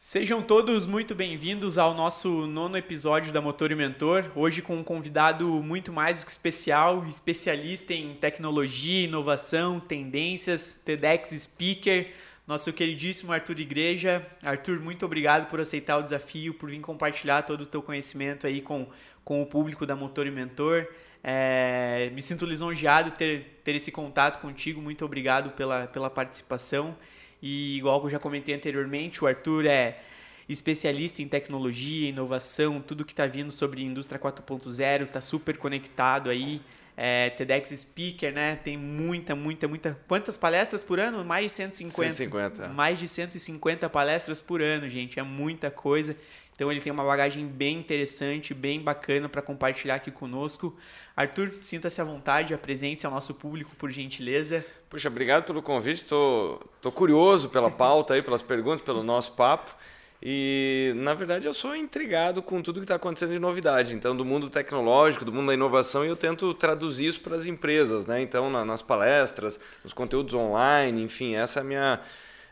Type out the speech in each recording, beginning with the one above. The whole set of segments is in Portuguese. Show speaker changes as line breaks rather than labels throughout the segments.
Sejam todos muito bem-vindos ao nosso nono episódio da Motor e Mentor. Hoje com um convidado muito mais do que especial, especialista em tecnologia, inovação, tendências, TEDx Speaker, nosso queridíssimo Arthur Igreja. Arthur, muito obrigado por aceitar o desafio, por vir compartilhar todo o teu conhecimento aí com, com o público da Motor e Mentor. É, me sinto lisonjeado ter, ter esse contato contigo. Muito obrigado pela, pela participação. E igual eu já comentei anteriormente, o Arthur é especialista em tecnologia, inovação, tudo que está vindo sobre indústria 4.0, está super conectado aí. É, TEDx Speaker, né? Tem muita, muita, muita. Quantas palestras por ano? Mais de 150.
150.
Mais de 150 palestras por ano, gente. É muita coisa. Então ele tem uma bagagem bem interessante, bem bacana para compartilhar aqui conosco. Arthur, sinta-se à vontade, apresente-se ao nosso público, por gentileza.
Puxa, obrigado pelo convite. Estou tô, tô curioso pela pauta aí, pelas perguntas, pelo nosso papo. E, na verdade, eu sou intrigado com tudo que está acontecendo de novidade. Então, do mundo tecnológico, do mundo da inovação, e eu tento traduzir isso para as empresas, né? Então, na, nas palestras, nos conteúdos online, enfim, essa é a minha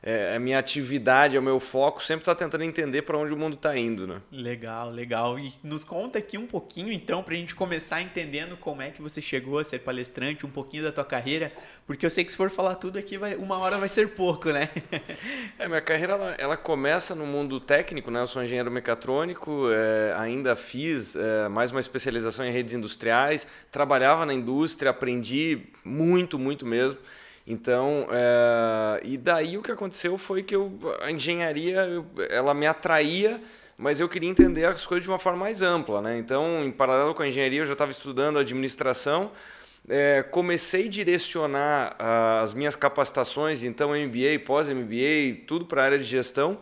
é, a minha atividade, é o meu foco, sempre está tentando entender para onde o mundo está indo, né?
Legal, legal. E nos conta aqui um pouquinho, então, para a gente começar entendendo como é que você chegou a ser palestrante, um pouquinho da tua carreira, porque eu sei que se for falar tudo aqui, vai, uma hora vai ser pouco, né?
é, minha carreira ela, ela, começa no mundo técnico, né? Eu sou engenheiro mecatrônico, é, ainda fiz é, mais uma especialização em redes industriais, trabalhava na indústria, aprendi muito, muito mesmo. Então, é, e daí o que aconteceu foi que eu, a engenharia, eu, ela me atraía, mas eu queria entender as coisas de uma forma mais ampla. Né? Então, em paralelo com a engenharia, eu já estava estudando administração, é, comecei a direcionar uh, as minhas capacitações, então MBA, pós-MBA, tudo para a área de gestão.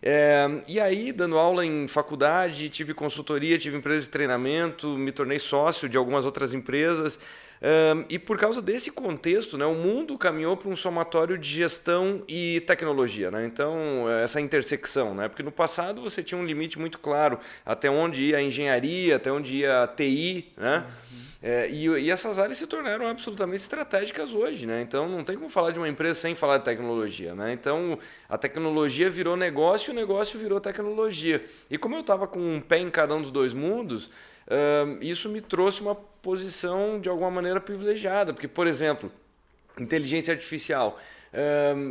É, e aí, dando aula em faculdade, tive consultoria, tive empresa de treinamento, me tornei sócio de algumas outras empresas. Um, e por causa desse contexto, né, o mundo caminhou para um somatório de gestão e tecnologia. Né? Então, essa intersecção. Né? Porque no passado você tinha um limite muito claro até onde ia a engenharia, até onde ia a TI. Né? Uhum. É, e, e, essas áreas se tornaram absolutamente estratégicas hoje, né? Então não tem como falar de uma empresa sem falar de tecnologia, né? Então a tecnologia virou negócio e o negócio virou tecnologia. E como eu estava com um pé em cada um dos dois mundos, uh, isso me trouxe uma posição de alguma maneira privilegiada, porque, por exemplo, inteligência artificial.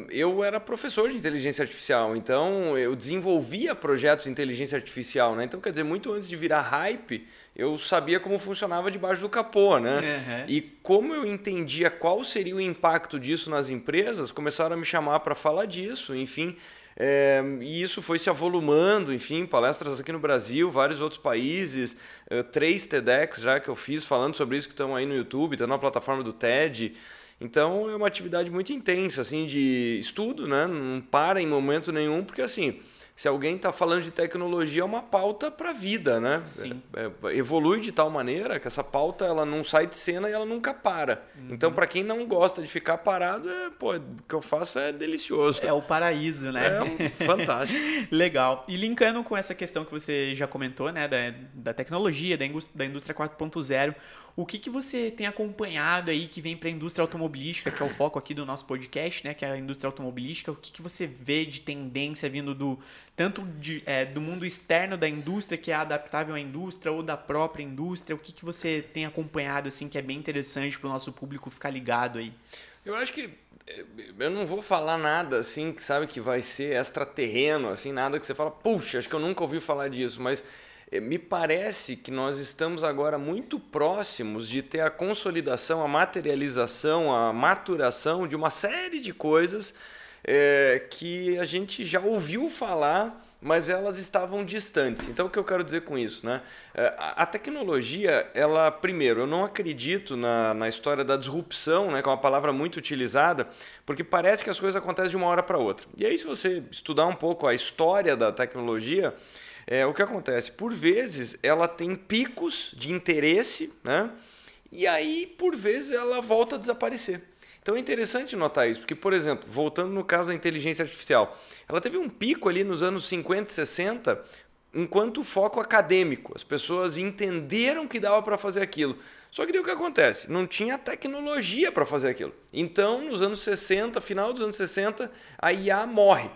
Eu era professor de inteligência artificial, então eu desenvolvia projetos de inteligência artificial, né? Então, quer dizer, muito antes de virar hype, eu sabia como funcionava debaixo do capô, né? Uhum. E como eu entendia qual seria o impacto disso nas empresas, começaram a me chamar para falar disso, enfim. É, e isso foi se avolumando, enfim, palestras aqui no Brasil, vários outros países, uh, três TEDx já que eu fiz falando sobre isso que estão aí no YouTube, está na plataforma do TED. Então é uma atividade muito intensa, assim, de estudo, né? Não para em momento nenhum, porque assim, se alguém está falando de tecnologia, é uma pauta para a vida, né?
Sim.
É, é, evolui de tal maneira que essa pauta ela não sai de cena e ela nunca para. Uhum. Então, para quem não gosta de ficar parado, é, pô, o que eu faço é delicioso.
É o paraíso, né?
É um, fantástico.
Legal. E linkando com essa questão que você já comentou, né, da, da tecnologia, da indústria, da indústria 4.0, o que, que você tem acompanhado aí que vem para a indústria automobilística, que é o foco aqui do nosso podcast, né? Que é a indústria automobilística. O que, que você vê de tendência vindo do tanto de, é, do mundo externo da indústria, que é adaptável à indústria, ou da própria indústria? O que, que você tem acompanhado assim que é bem interessante para o nosso público ficar ligado aí?
Eu acho que é, eu não vou falar nada assim que sabe que vai ser extraterreno, assim, nada que você fala, puxa, acho que eu nunca ouvi falar disso, mas me parece que nós estamos agora muito próximos de ter a consolidação, a materialização, a maturação de uma série de coisas é, que a gente já ouviu falar, mas elas estavam distantes. Então, o que eu quero dizer com isso? Né? É, a tecnologia, ela, primeiro, eu não acredito na, na história da disrupção, né, que é uma palavra muito utilizada, porque parece que as coisas acontecem de uma hora para outra. E aí, se você estudar um pouco a história da tecnologia, é, o que acontece? Por vezes ela tem picos de interesse, né? E aí, por vezes, ela volta a desaparecer. Então é interessante notar isso, porque, por exemplo, voltando no caso da inteligência artificial, ela teve um pico ali nos anos 50 e 60, enquanto foco acadêmico. As pessoas entenderam que dava para fazer aquilo. Só que daí o que acontece? Não tinha tecnologia para fazer aquilo. Então, nos anos 60, final dos anos 60, a IA morre.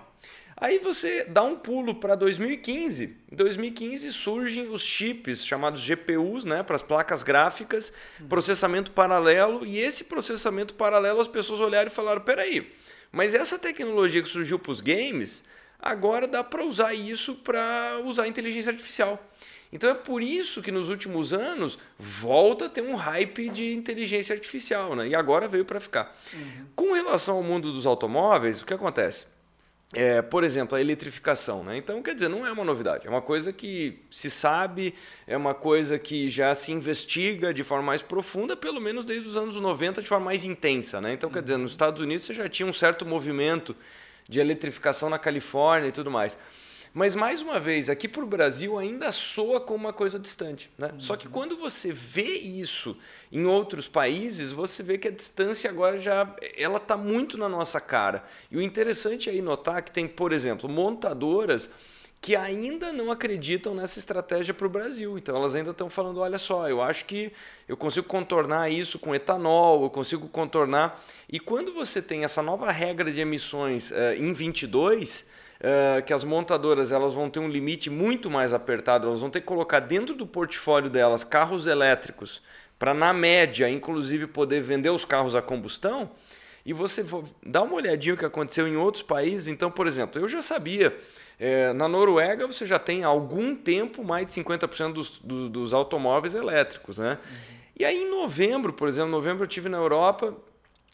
Aí você dá um pulo para 2015. Em 2015 surgem os chips chamados GPUs, né, para as placas gráficas, processamento paralelo, e esse processamento paralelo as pessoas olharam e falaram: peraí, mas essa tecnologia que surgiu para os games, agora dá para usar isso para usar inteligência artificial. Então é por isso que nos últimos anos volta a ter um hype de inteligência artificial, né? E agora veio para ficar. Uhum. Com relação ao mundo dos automóveis, o que acontece? É, por exemplo, a eletrificação. Né? Então, quer dizer, não é uma novidade, é uma coisa que se sabe, é uma coisa que já se investiga de forma mais profunda, pelo menos desde os anos 90, de forma mais intensa. Né? Então, quer dizer, nos Estados Unidos você já tinha um certo movimento de eletrificação na Califórnia e tudo mais. Mas, mais uma vez, aqui para o Brasil ainda soa como uma coisa distante. Né? Uhum. Só que quando você vê isso em outros países, você vê que a distância agora já ela está muito na nossa cara. E o interessante aí notar que tem, por exemplo, montadoras que ainda não acreditam nessa estratégia para o Brasil. Então elas ainda estão falando: olha só, eu acho que eu consigo contornar isso com etanol, eu consigo contornar. E quando você tem essa nova regra de emissões uh, em 22 uh, que as montadoras elas vão ter um limite muito mais apertado, elas vão ter que colocar dentro do portfólio delas carros elétricos para, na média, inclusive poder vender os carros a combustão. E você dá uma olhadinha o que aconteceu em outros países. Então, por exemplo, eu já sabia. É, na Noruega você já tem há algum tempo mais de 50% dos, dos, dos automóveis elétricos. Né? Uhum. E aí em novembro, por exemplo, novembro eu tive na Europa,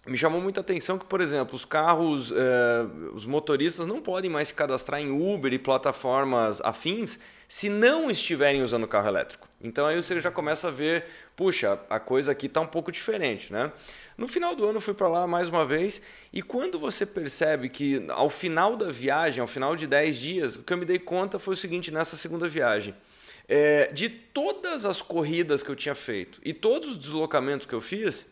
me chamou muita atenção que, por exemplo, os carros, eh, os motoristas não podem mais se cadastrar em Uber e plataformas afins se não estiverem usando carro elétrico. Então aí você já começa a ver, puxa, a coisa aqui está um pouco diferente, né? No final do ano eu fui para lá mais uma vez e quando você percebe que ao final da viagem, ao final de 10 dias, o que eu me dei conta foi o seguinte nessa segunda viagem. É, de todas as corridas que eu tinha feito e todos os deslocamentos que eu fiz,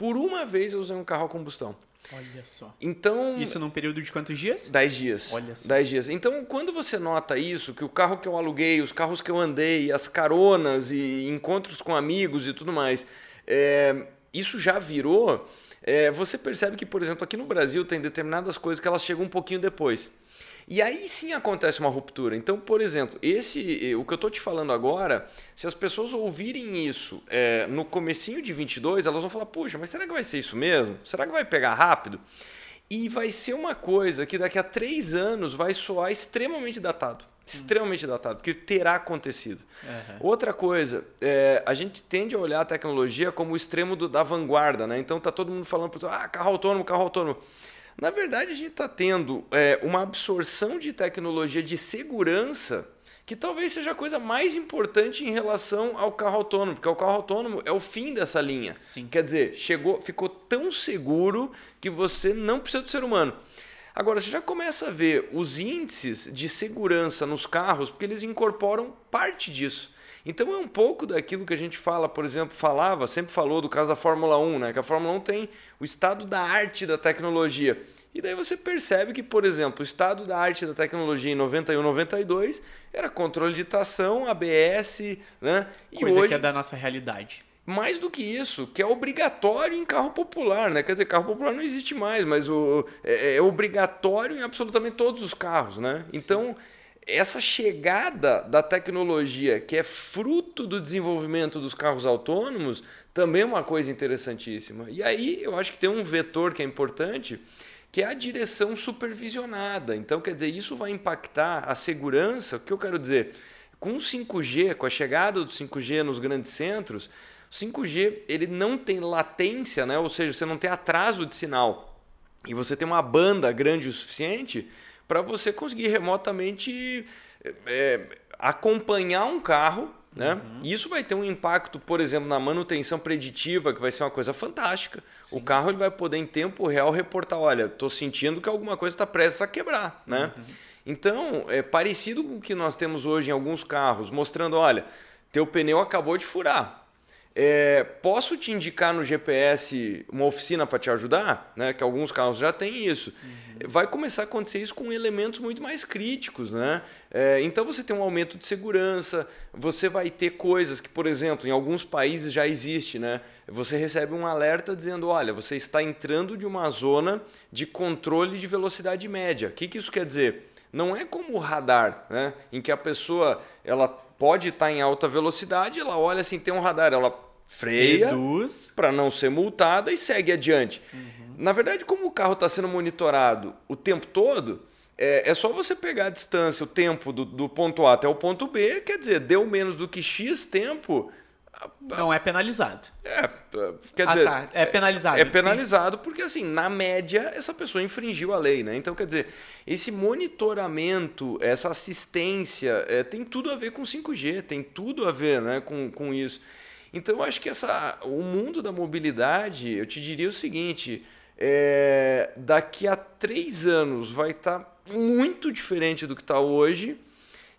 por uma vez eu usei um carro a combustão.
Olha só.
Então.
Isso num período de quantos dias?
Dez dias.
Olha só.
Dez dias. Então, quando você nota isso, que o carro que eu aluguei, os carros que eu andei, as caronas e encontros com amigos e tudo mais, é, isso já virou. É, você percebe que, por exemplo, aqui no Brasil tem determinadas coisas que elas chegam um pouquinho depois. E aí sim acontece uma ruptura. Então, por exemplo, esse, o que eu estou te falando agora, se as pessoas ouvirem isso é, no comecinho de 22, elas vão falar, puxa, mas será que vai ser isso mesmo? Será que vai pegar rápido? E vai ser uma coisa que daqui a três anos vai soar extremamente datado. Extremamente datado, porque terá acontecido. Uhum. Outra coisa, é, a gente tende a olhar a tecnologia como o extremo do, da vanguarda, né? Então tá todo mundo falando, ah, carro autônomo, carro autônomo. Na verdade, a gente está tendo é, uma absorção de tecnologia de segurança que talvez seja a coisa mais importante em relação ao carro autônomo, porque o carro autônomo é o fim dessa linha.
Sim.
Quer dizer, chegou, ficou tão seguro que você não precisa do ser humano. Agora, você já começa a ver os índices de segurança nos carros, porque eles incorporam parte disso. Então é um pouco daquilo que a gente fala, por exemplo, falava, sempre falou do caso da Fórmula 1, né? que a Fórmula 1 tem o estado da arte da tecnologia. E daí você percebe que, por exemplo, o estado da arte da tecnologia em 91, 92 era controle de tração, ABS, né?
E Coisa hoje, que é da nossa realidade.
Mais do que isso, que é obrigatório em carro popular, né? Quer dizer, carro popular não existe mais, mas o, é, é obrigatório em absolutamente todos os carros, né? Sim. Essa chegada da tecnologia, que é fruto do desenvolvimento dos carros autônomos, também é uma coisa interessantíssima. E aí eu acho que tem um vetor que é importante, que é a direção supervisionada. Então, quer dizer, isso vai impactar a segurança. O que eu quero dizer? Com o 5G, com a chegada do 5G nos grandes centros, o 5G ele não tem latência, né? ou seja, você não tem atraso de sinal. E você tem uma banda grande o suficiente para você conseguir remotamente é, acompanhar um carro. Né? Uhum. Isso vai ter um impacto, por exemplo, na manutenção preditiva, que vai ser uma coisa fantástica. Sim. O carro ele vai poder, em tempo real, reportar: olha, estou sentindo que alguma coisa está prestes a quebrar. Né? Uhum. Então, é parecido com o que nós temos hoje em alguns carros, mostrando: olha, teu pneu acabou de furar. É, posso te indicar no GPS uma oficina para te ajudar? Né? Que alguns carros já têm isso. Uhum. Vai começar a acontecer isso com elementos muito mais críticos. Né? É, então você tem um aumento de segurança, você vai ter coisas que, por exemplo, em alguns países já existe. Né? Você recebe um alerta dizendo: olha, você está entrando de uma zona de controle de velocidade média. O que, que isso quer dizer? Não é como o radar, né? em que a pessoa ela pode estar em alta velocidade, ela olha assim, tem um radar, ela freia para não ser multada e segue adiante. Uhum. Na verdade, como o carro está sendo monitorado o tempo todo, é, é, só você pegar a distância, o tempo do, do ponto A até o ponto B, quer dizer, deu menos do que X tempo,
não é penalizado.
É, quer ah, dizer. Tá.
É penalizado.
É penalizado sim. porque, assim, na média, essa pessoa infringiu a lei, né? Então, quer dizer, esse monitoramento, essa assistência, é, tem tudo a ver com 5G, tem tudo a ver né, com, com isso. Então, eu acho que essa, o mundo da mobilidade, eu te diria o seguinte: é, daqui a três anos vai estar tá muito diferente do que está hoje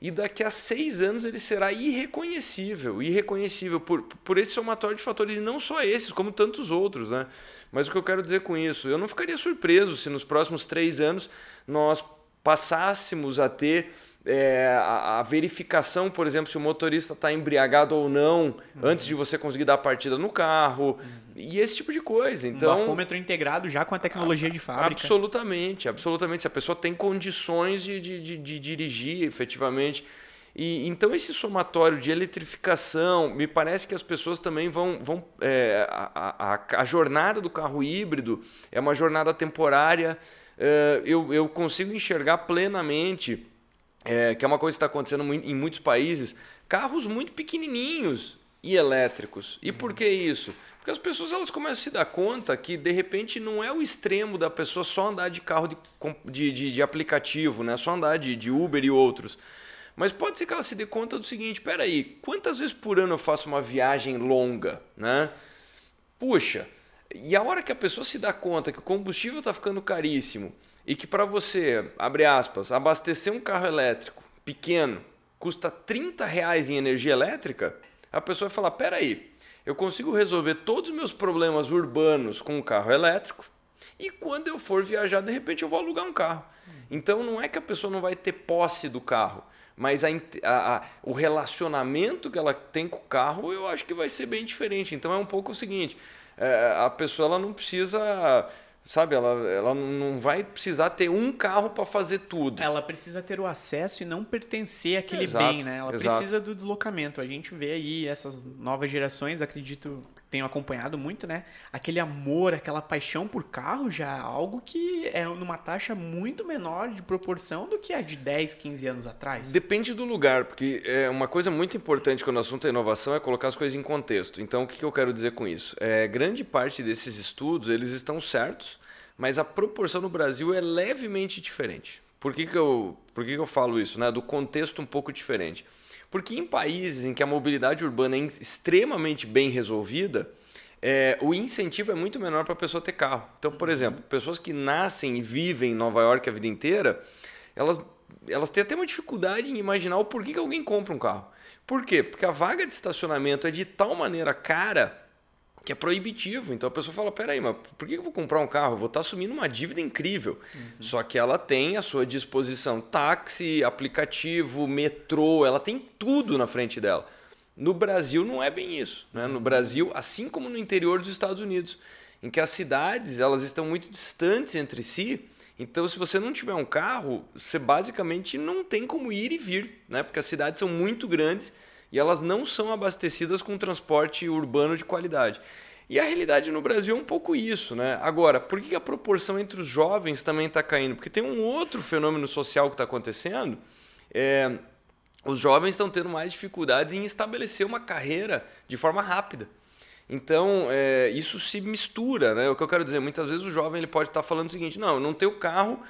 e daqui a seis anos ele será irreconhecível, irreconhecível por, por esse somatório de fatores, e não só esses, como tantos outros. Né? Mas o que eu quero dizer com isso? Eu não ficaria surpreso se nos próximos três anos nós passássemos a ter é, a, a, verificação, por exemplo, se o motorista está embriagado ou não, uhum. antes de você conseguir dar a partida no carro, uhum. e esse tipo de coisa. Então,
um bafômetro integrado já com a tecnologia de fábrica.
Absolutamente, absolutamente. Se a pessoa tem condições de, de, de, de dirigir efetivamente. E, então, esse somatório de eletrificação, me parece que as pessoas também vão. vão é, a, a, a jornada do carro híbrido é uma jornada temporária. É, eu, eu consigo enxergar plenamente é, que é uma coisa que está acontecendo em muitos países, carros muito pequenininhos e elétricos. E por que isso? Porque as pessoas elas começam a se dar conta que de repente não é o extremo da pessoa só andar de carro de, de, de aplicativo, né? só andar de, de Uber e outros. Mas pode ser que ela se dê conta do seguinte: peraí, quantas vezes por ano eu faço uma viagem longa? Né? Puxa, e a hora que a pessoa se dá conta que o combustível está ficando caríssimo e que para você, abre aspas, abastecer um carro elétrico pequeno custa 30 reais em energia elétrica, a pessoa vai falar, peraí, eu consigo resolver todos os meus problemas urbanos com um carro elétrico e quando eu for viajar, de repente eu vou alugar um carro. Então não é que a pessoa não vai ter posse do carro, mas a, a, a, o relacionamento que ela tem com o carro eu acho que vai ser bem diferente. Então é um pouco o seguinte, é, a pessoa ela não precisa Sabe, ela, ela não vai precisar ter um carro para fazer tudo.
Ela precisa ter o acesso e não pertencer àquele exato, bem, né? Ela exato. precisa do deslocamento. A gente vê aí essas novas gerações, acredito, tenho acompanhado muito, né? Aquele amor, aquela paixão por carro já é algo que é numa taxa muito menor de proporção do que a de 10, 15 anos atrás.
Depende do lugar, porque é uma coisa muito importante quando o assunto é inovação é colocar as coisas em contexto. Então, o que eu quero dizer com isso? É, grande parte desses estudos, eles estão certos, mas a proporção no Brasil é levemente diferente. Por que, que, eu, por que, que eu falo isso? Né? Do contexto um pouco diferente. Porque em países em que a mobilidade urbana é extremamente bem resolvida, é, o incentivo é muito menor para a pessoa ter carro. Então, por uhum. exemplo, pessoas que nascem e vivem em Nova York a vida inteira, elas, elas têm até uma dificuldade em imaginar o porquê que alguém compra um carro. Por quê? Porque a vaga de estacionamento é de tal maneira cara que é proibitivo. Então a pessoa fala: peraí, mas por que eu vou comprar um carro? Eu vou estar assumindo uma dívida incrível. Uhum. Só que ela tem à sua disposição táxi, aplicativo, metrô, ela tem tudo na frente dela. No Brasil não é bem isso. Né? No Brasil, assim como no interior dos Estados Unidos, em que as cidades elas estão muito distantes entre si. Então, se você não tiver um carro, você basicamente não tem como ir e vir, né? porque as cidades são muito grandes e elas não são abastecidas com transporte urbano de qualidade. E a realidade no Brasil é um pouco isso, né? Agora, por que a proporção entre os jovens também está caindo? Porque tem um outro fenômeno social que está acontecendo. É, os jovens estão tendo mais dificuldades em estabelecer uma carreira de forma rápida. Então, é, isso se mistura, né? O que eu quero dizer, muitas vezes o jovem ele pode estar tá falando o seguinte: não, eu não tenho carro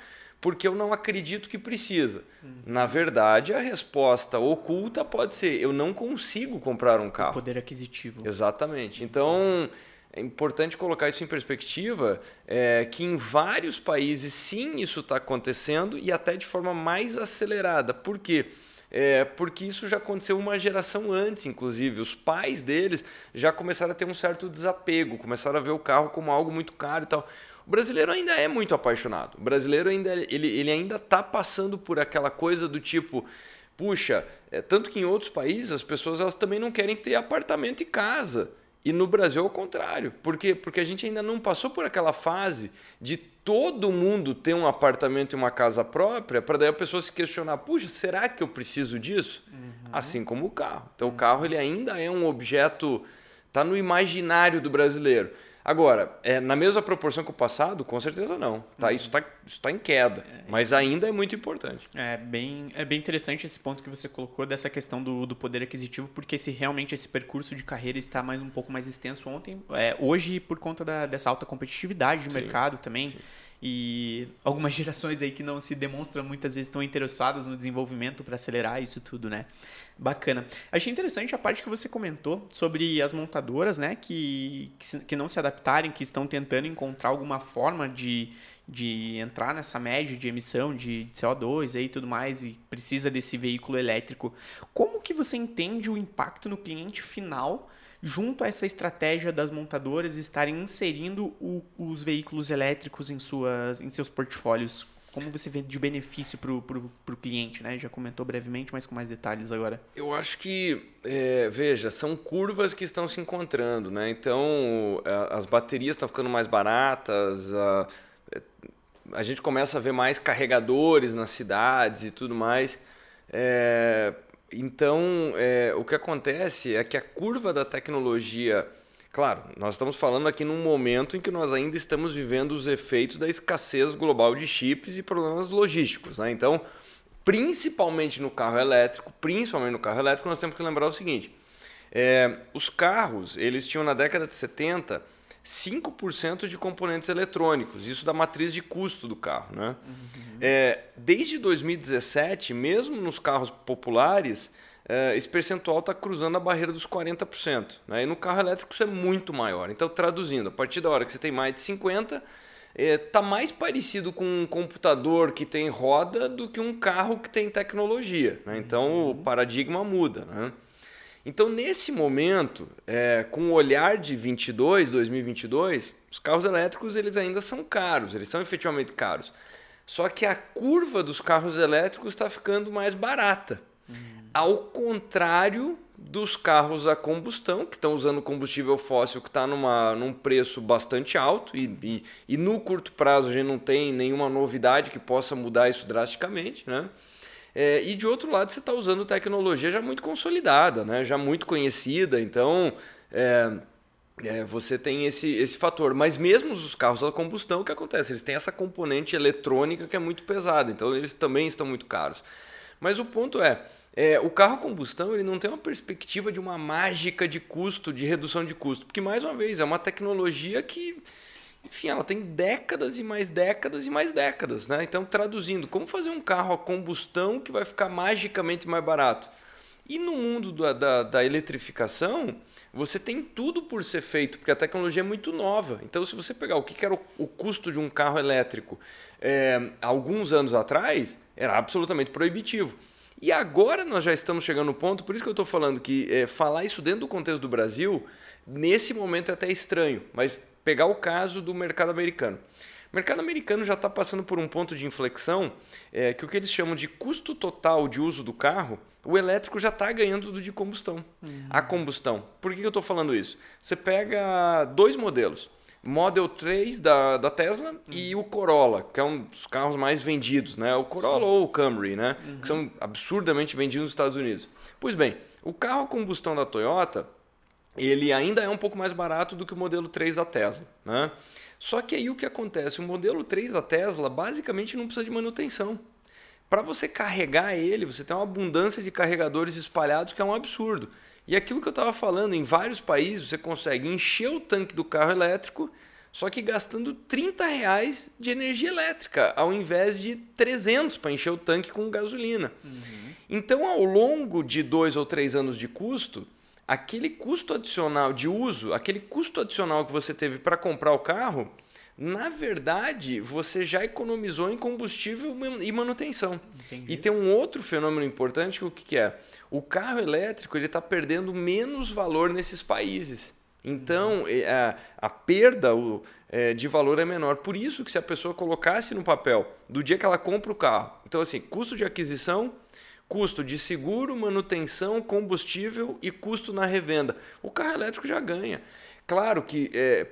porque eu não acredito que precisa. Uhum. Na verdade, a resposta oculta pode ser: eu não consigo comprar um carro. O
poder aquisitivo.
Exatamente. Então, é importante colocar isso em perspectiva, é, que em vários países sim isso está acontecendo e até de forma mais acelerada. Por quê? É, porque isso já aconteceu uma geração antes, inclusive. Os pais deles já começaram a ter um certo desapego, começaram a ver o carro como algo muito caro e tal. O brasileiro ainda é muito apaixonado. O brasileiro ainda ele, ele ainda está passando por aquela coisa do tipo, puxa, é, tanto que em outros países as pessoas elas também não querem ter apartamento e casa. E no Brasil é o contrário. Por quê? Porque a gente ainda não passou por aquela fase de todo mundo ter um apartamento e uma casa própria, para daí a pessoa se questionar, puxa, será que eu preciso disso? Uhum. Assim como o carro. Então uhum. o carro ele ainda é um objeto, está no imaginário do brasileiro. Agora, é, na mesma proporção que o passado, com certeza não. Tá, uhum. Isso está isso tá em queda, é, mas ainda é muito importante.
É bem, é bem interessante esse ponto que você colocou dessa questão do, do poder aquisitivo, porque se realmente esse percurso de carreira está mais um pouco mais extenso ontem, é, hoje por conta da, dessa alta competitividade de sim, mercado também. Sim e algumas gerações aí que não se demonstram muitas vezes estão interessadas no desenvolvimento para acelerar isso tudo, né? Bacana. Achei interessante a parte que você comentou sobre as montadoras, né, que, que, que não se adaptarem, que estão tentando encontrar alguma forma de, de entrar nessa média de emissão de CO2 e tudo mais e precisa desse veículo elétrico. Como que você entende o impacto no cliente final junto a essa estratégia das montadoras estarem inserindo o, os veículos elétricos em, suas, em seus portfólios. Como você vê de benefício para o cliente, né? Já comentou brevemente, mas com mais detalhes agora.
Eu acho que, é, veja, são curvas que estão se encontrando, né? Então, as baterias estão ficando mais baratas, a, a gente começa a ver mais carregadores nas cidades e tudo mais. É, então, é, o que acontece é que a curva da tecnologia. Claro, nós estamos falando aqui num momento em que nós ainda estamos vivendo os efeitos da escassez global de chips e problemas logísticos. Né? Então, principalmente no carro elétrico, principalmente no carro elétrico, nós temos que lembrar o seguinte: é, os carros eles tinham na década de 70 5% de componentes eletrônicos, isso da matriz de custo do carro. Né? Uhum. É, desde 2017, mesmo nos carros populares, esse percentual está cruzando a barreira dos 40%. Né? E no carro elétrico isso é muito maior. Então, traduzindo, a partir da hora que você tem mais de 50%, está é, mais parecido com um computador que tem roda do que um carro que tem tecnologia. Né? Então, uhum. o paradigma muda. Né? Então, nesse momento, é, com o olhar de 22, 2022, os carros elétricos eles ainda são caros, eles são efetivamente caros. Só que a curva dos carros elétricos está ficando mais barata. Uhum. Ao contrário dos carros a combustão, que estão usando combustível fóssil que está num preço bastante alto, e, e, e no curto prazo a gente não tem nenhuma novidade que possa mudar isso drasticamente, né? É, e de outro lado, você está usando tecnologia já muito consolidada, né? já muito conhecida, então é, é, você tem esse, esse fator. Mas mesmo os carros a combustão, o que acontece? Eles têm essa componente eletrônica que é muito pesada, então eles também estão muito caros. Mas o ponto é, é, o carro a combustão ele não tem uma perspectiva de uma mágica de custo, de redução de custo, porque mais uma vez é uma tecnologia que enfim, ela tem décadas e mais décadas e mais décadas, né? Então, traduzindo, como fazer um carro a combustão que vai ficar magicamente mais barato? E no mundo da, da, da eletrificação, você tem tudo por ser feito, porque a tecnologia é muito nova. Então, se você pegar o que era o, custo de um carro elétrico é, alguns anos atrás, era absolutamente proibitivo. E agora nós já estamos chegando no ponto, por isso que eu estou falando que é, falar isso dentro do contexto do Brasil, nesse momento é até estranho, mas pegar o caso do mercado americano. O mercado americano já está passando por um ponto de inflexão é, que o que eles chamam de custo total de uso do carro, o elétrico já está ganhando do de combustão. Uhum. A combustão. Por que eu estou falando isso? Você pega dois modelos. Model 3 da, da Tesla uhum. e o Corolla, que é um dos carros mais vendidos, né? O Corolla Sim. ou o Camry, né? Uhum. Que são absurdamente vendidos nos Estados Unidos. Pois bem, o carro a combustão da Toyota ele ainda é um pouco mais barato do que o modelo 3 da Tesla. Né? Só que aí o que acontece? O modelo 3 da Tesla basicamente não precisa de manutenção. Para você carregar ele, você tem uma abundância de carregadores espalhados que é um absurdo. E aquilo que eu estava falando, em vários países você consegue encher o tanque do carro elétrico, só que gastando 30 reais de energia elétrica, ao invés de 300 para encher o tanque com gasolina. Uhum. Então, ao longo de dois ou três anos de custo, aquele custo adicional de uso, aquele custo adicional que você teve para comprar o carro, na verdade, você já economizou em combustível e manutenção. Entendi. E tem um outro fenômeno importante que o que é? O carro elétrico ele está perdendo menos valor nesses países. Então, uhum. a, a perda o, é, de valor é menor. Por isso que se a pessoa colocasse no papel do dia que ela compra o carro, então assim, custo de aquisição, custo de seguro, manutenção, combustível e custo na revenda. O carro elétrico já ganha. Claro que, é,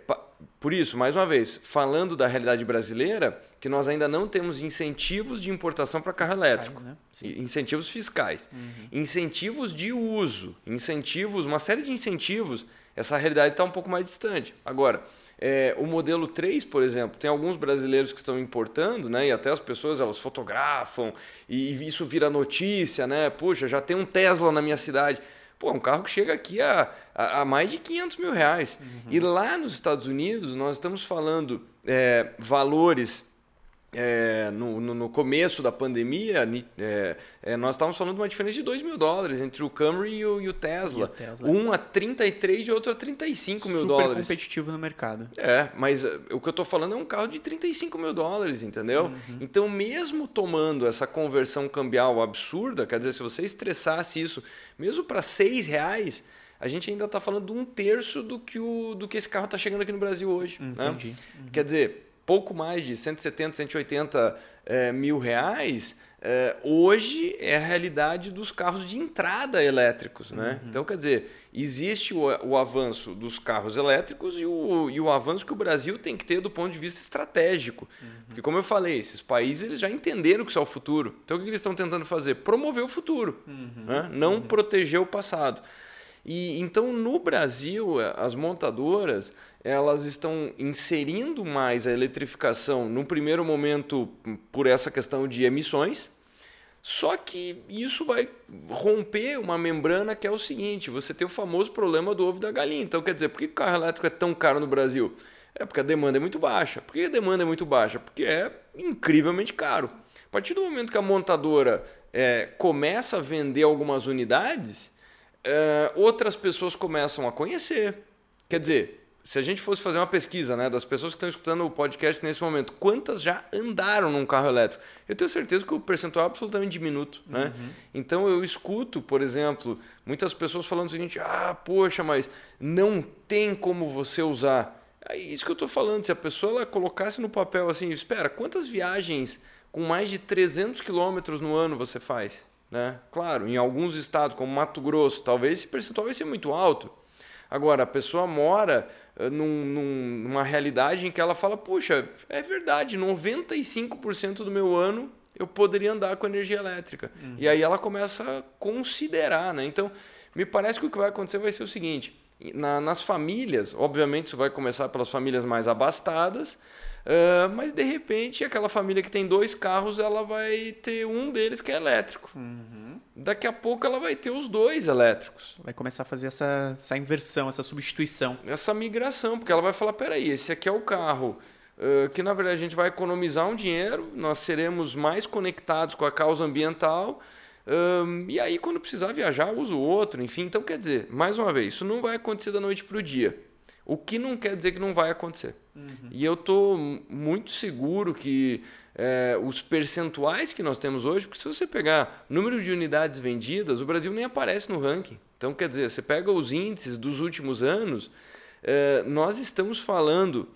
por isso, mais uma vez, falando da realidade brasileira, que nós ainda não temos incentivos de importação para carro elétrico. Né? Incentivos fiscais. Uhum. Incentivos de uso. Incentivos, uma série de incentivos. Essa realidade está um pouco mais distante. Agora, é, o modelo 3, por exemplo, tem alguns brasileiros que estão importando, né? E até as pessoas elas fotografam e, e isso vira notícia, né? Puxa, já tem um Tesla na minha cidade. Pô, um carro que chega aqui a, a, a mais de 500 mil reais. Uhum. E lá nos Estados Unidos, nós estamos falando é, valores é, no, no, no, começo da pandemia, é, é, nós estávamos falando de uma diferença de 2 mil dólares entre o Camry e o, e o, Tesla. E o Tesla. Um a 33 e outro a 35 mil
Super
dólares.
competitivo no mercado.
É, mas uh, o que eu estou falando é um carro de 35 mil dólares, entendeu? Uhum. Então, mesmo tomando essa conversão cambial absurda, quer dizer, se você estressasse isso, mesmo para 6 reais, a gente ainda está falando de um terço do que, o, do que esse carro está chegando aqui no Brasil hoje. Né? Entendi. Né? Uhum. Quer dizer pouco mais de 170, 180 é, mil reais, é, hoje é a realidade dos carros de entrada elétricos. Né? Uhum. Então, quer dizer, existe o, o, avanço dos carros elétricos e o, e o avanço que o Brasil tem que ter do ponto de vista estratégico. Uhum. Porque, como eu falei, esses países eles já entenderam que isso é o futuro. Então, o que eles estão tentando fazer? Promover o futuro, uhum. né? não uhum. proteger o passado. E então no Brasil as montadoras elas estão inserindo mais a eletrificação no primeiro momento por essa questão de emissões. Só que isso vai romper uma membrana que é o seguinte: você tem o famoso problema do ovo da galinha. Então, quer dizer, por que o carro elétrico é tão caro no Brasil? É porque a demanda é muito baixa. Por que a demanda é muito baixa? Porque é incrivelmente caro. A partir do momento que a montadora é, começa a vender algumas unidades, é, outras pessoas começam a conhecer. Quer dizer, se a gente fosse fazer uma pesquisa né, das pessoas que estão escutando o podcast nesse momento, quantas já andaram num carro elétrico? Eu tenho certeza que o percentual é absolutamente diminuto. Né? Uhum. Então eu escuto, por exemplo, muitas pessoas falando o seguinte: ah, poxa, mas não tem como você usar. É isso que eu estou falando. Se a pessoa ela colocasse no papel assim, espera, quantas viagens com mais de 300 quilômetros no ano você faz? Né? Claro, em alguns estados, como Mato Grosso, talvez esse percentual vai ser muito alto. Agora, a pessoa mora num, num, numa realidade em que ela fala: puxa, é verdade, 95% do meu ano eu poderia andar com energia elétrica. Uhum. E aí ela começa a considerar. Né? Então, me parece que o que vai acontecer vai ser o seguinte: na, nas famílias, obviamente, isso vai começar pelas famílias mais abastadas. Uh, mas de repente, aquela família que tem dois carros, ela vai ter um deles que é elétrico. Uhum. Daqui a pouco ela vai ter os dois elétricos.
Vai começar a fazer essa, essa inversão, essa substituição.
Essa migração, porque ela vai falar: peraí, esse aqui é o carro uh, que na verdade a gente vai economizar um dinheiro, nós seremos mais conectados com a causa ambiental. Um, e aí, quando precisar viajar, usa o outro, enfim. Então, quer dizer, mais uma vez, isso não vai acontecer da noite para o dia. O que não quer dizer que não vai acontecer. Uhum. E eu estou muito seguro que é, os percentuais que nós temos hoje, porque se você pegar número de unidades vendidas, o Brasil nem aparece no ranking. Então, quer dizer, você pega os índices dos últimos anos, é, nós estamos falando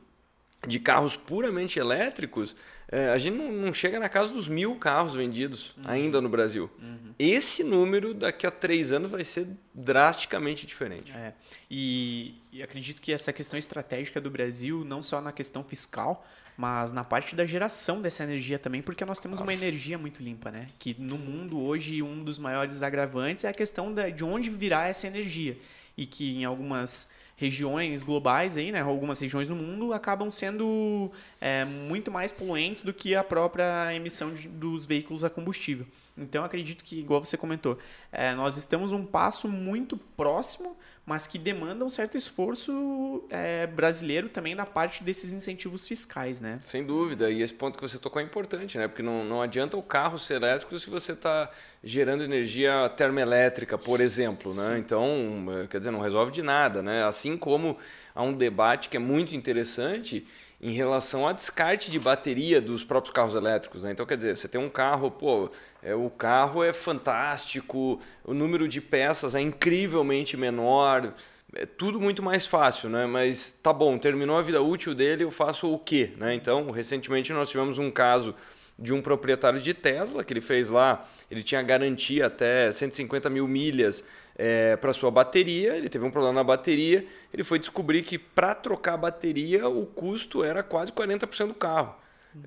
de carros puramente elétricos, é, a gente não, não, chega na casa dos mil carros vendidos uhum. ainda no Brasil. Uhum. Esse número, daqui a três anos, vai ser drasticamente diferente.
É. E, e acredito que essa questão estratégica do Brasil, não só na questão fiscal, mas na parte da geração dessa energia também, porque nós temos Nossa. uma energia muito limpa, né? Que no mundo hoje um dos maiores agravantes é a questão de onde virá essa energia. E que em algumas regiões globais aí, né, algumas regiões do mundo acabam sendo é, muito mais poluentes do que a própria emissão de, dos veículos a combustível. Então acredito que, igual você comentou, é, nós estamos um passo muito próximo mas que demandam um certo esforço é, brasileiro também da parte desses incentivos fiscais, né?
Sem dúvida, e esse ponto que você tocou é importante, né? Porque não, não adianta o carro ser elétrico se você está gerando energia termoelétrica, por exemplo, né? Então, é, quer dizer, não resolve de nada, né? Assim como há um debate que é muito interessante em relação a descarte de bateria dos próprios carros elétricos. Né? Então, quer dizer, você tem um carro, pô, é, o carro é fantástico, o número de peças é incrivelmente menor, é tudo muito mais fácil, né? Mas tá bom, terminou a vida útil dele, eu faço o quê? Né? Então, recentemente nós tivemos um caso de um proprietário de Tesla, que ele fez lá, ele tinha garantia até 150 mil milhas é, para sua bateria, ele teve um problema na bateria, ele foi descobrir que para trocar a bateria o custo era quase 40% do carro.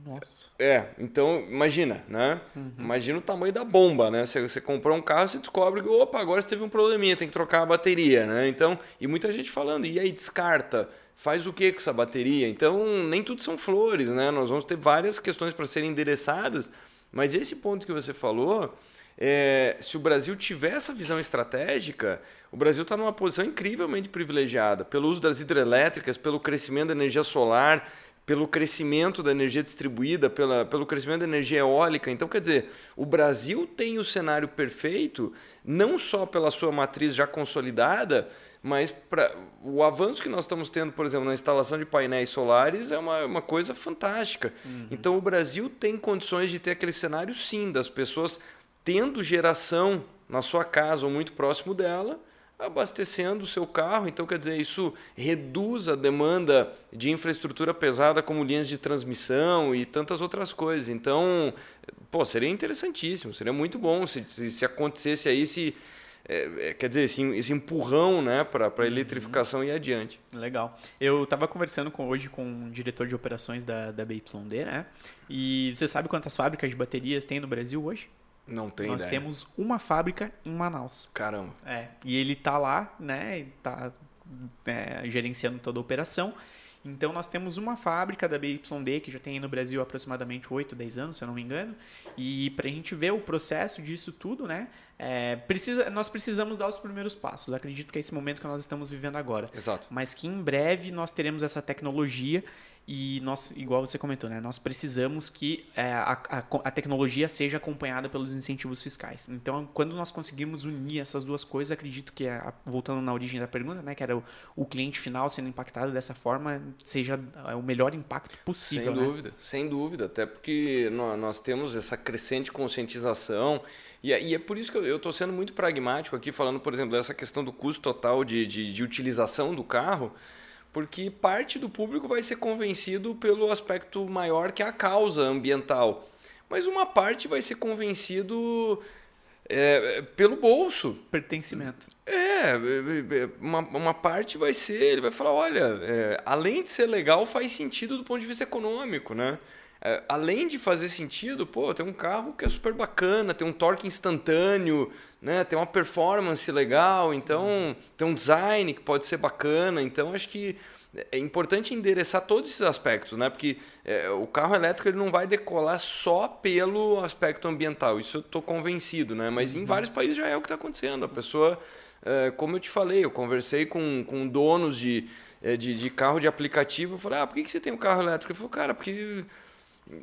Nossa.
É, então imagina, né? Uhum. Imagina o tamanho da bomba, né? Você, você comprou um carro, você descobre que, opa, agora você teve um probleminha, tem que trocar a bateria, né? Então, e muita gente falando, e aí descarta, faz o que com essa bateria? Então, nem tudo são flores, né? Nós vamos ter várias questões para serem endereçadas, mas esse ponto que você falou, é, se o Brasil tiver essa visão estratégica, o Brasil está numa posição incrivelmente privilegiada pelo uso das hidrelétricas, pelo crescimento da energia solar pelo crescimento da energia distribuída, pela, pelo crescimento da energia eólica. Então, quer dizer, o Brasil tem o cenário perfeito, não só pela sua matriz já consolidada, mas pra, o avanço que nós estamos tendo, por exemplo, na instalação de painéis solares é uma, uma coisa fantástica. Uhum. Então, o Brasil tem condições de ter aquele cenário, sim, das pessoas tendo geração na sua casa ou muito próximo dela abastecendo o seu carro. Então, quer dizer, isso reduz a demanda de infraestrutura pesada como linhas de transmissão e tantas outras coisas. Então, pô, seria interessantíssimo, seria muito bom se, se, se acontecesse aí, se, é, é quer dizer, esse, esse empurrão né, para a uhum. eletrificação uhum. e adiante.
Legal. Eu estava conversando com, hoje com o diretor de operações da, da BYD, né? E você sabe quantas fábricas de baterias tem no Brasil hoje?
Não tem
Nós
ideia.
temos uma fábrica em Manaus.
Caramba.
É. E ele tá lá, né? Tá é, gerenciando toda a operação. Então nós temos uma fábrica da BYD que já tem no Brasil aproximadamente 8, 10 anos, se eu não me engano. E para a gente ver o processo disso tudo, né? É, precisa, nós precisamos dar os primeiros passos. Acredito que é esse momento que nós estamos vivendo agora.
Exato.
Mas que em breve nós teremos essa tecnologia e nós, igual você comentou, né, nós precisamos que é, a, a, a, tecnologia seja acompanhada pelos incentivos fiscais. Então, quando nós conseguirmos unir essas duas coisas, acredito que, é, voltando na origem da pergunta, né, que era o, o cliente final sendo impactado dessa forma, seja é, o melhor impacto possível.
Sem
né?
dúvida, sem dúvida. Até porque nós, nós temos essa crescente conscientização. E, é, e é por isso que eu estou sendo muito pragmático aqui, falando, por exemplo, dessa questão do custo total de, de, de utilização do carro porque parte do público vai ser convencido pelo aspecto maior que é a causa ambiental, mas uma parte vai ser convencido é, pelo bolso.
Pertencimento.
É, é, é, uma, uma parte vai ser, ele vai falar, olha, é, além de ser legal, faz sentido do ponto de vista econômico, né? É, além de fazer sentido, pô, tem um carro que é super bacana, tem um torque instantâneo, né? Tem uma performance legal, então tem um design que pode ser bacana, então acho que é importante endereçar todos esses aspectos, né? Porque é, o carro elétrico ele não vai decolar só pelo aspecto ambiental, isso eu estou convencido, né? Mas uhum. em vários países já é o que está acontecendo. A pessoa, é, como eu te falei, eu conversei com, com donos de, é, de, de carro de aplicativo, eu falei, ah, por que, que você tem um carro elétrico? Ele falou, cara, porque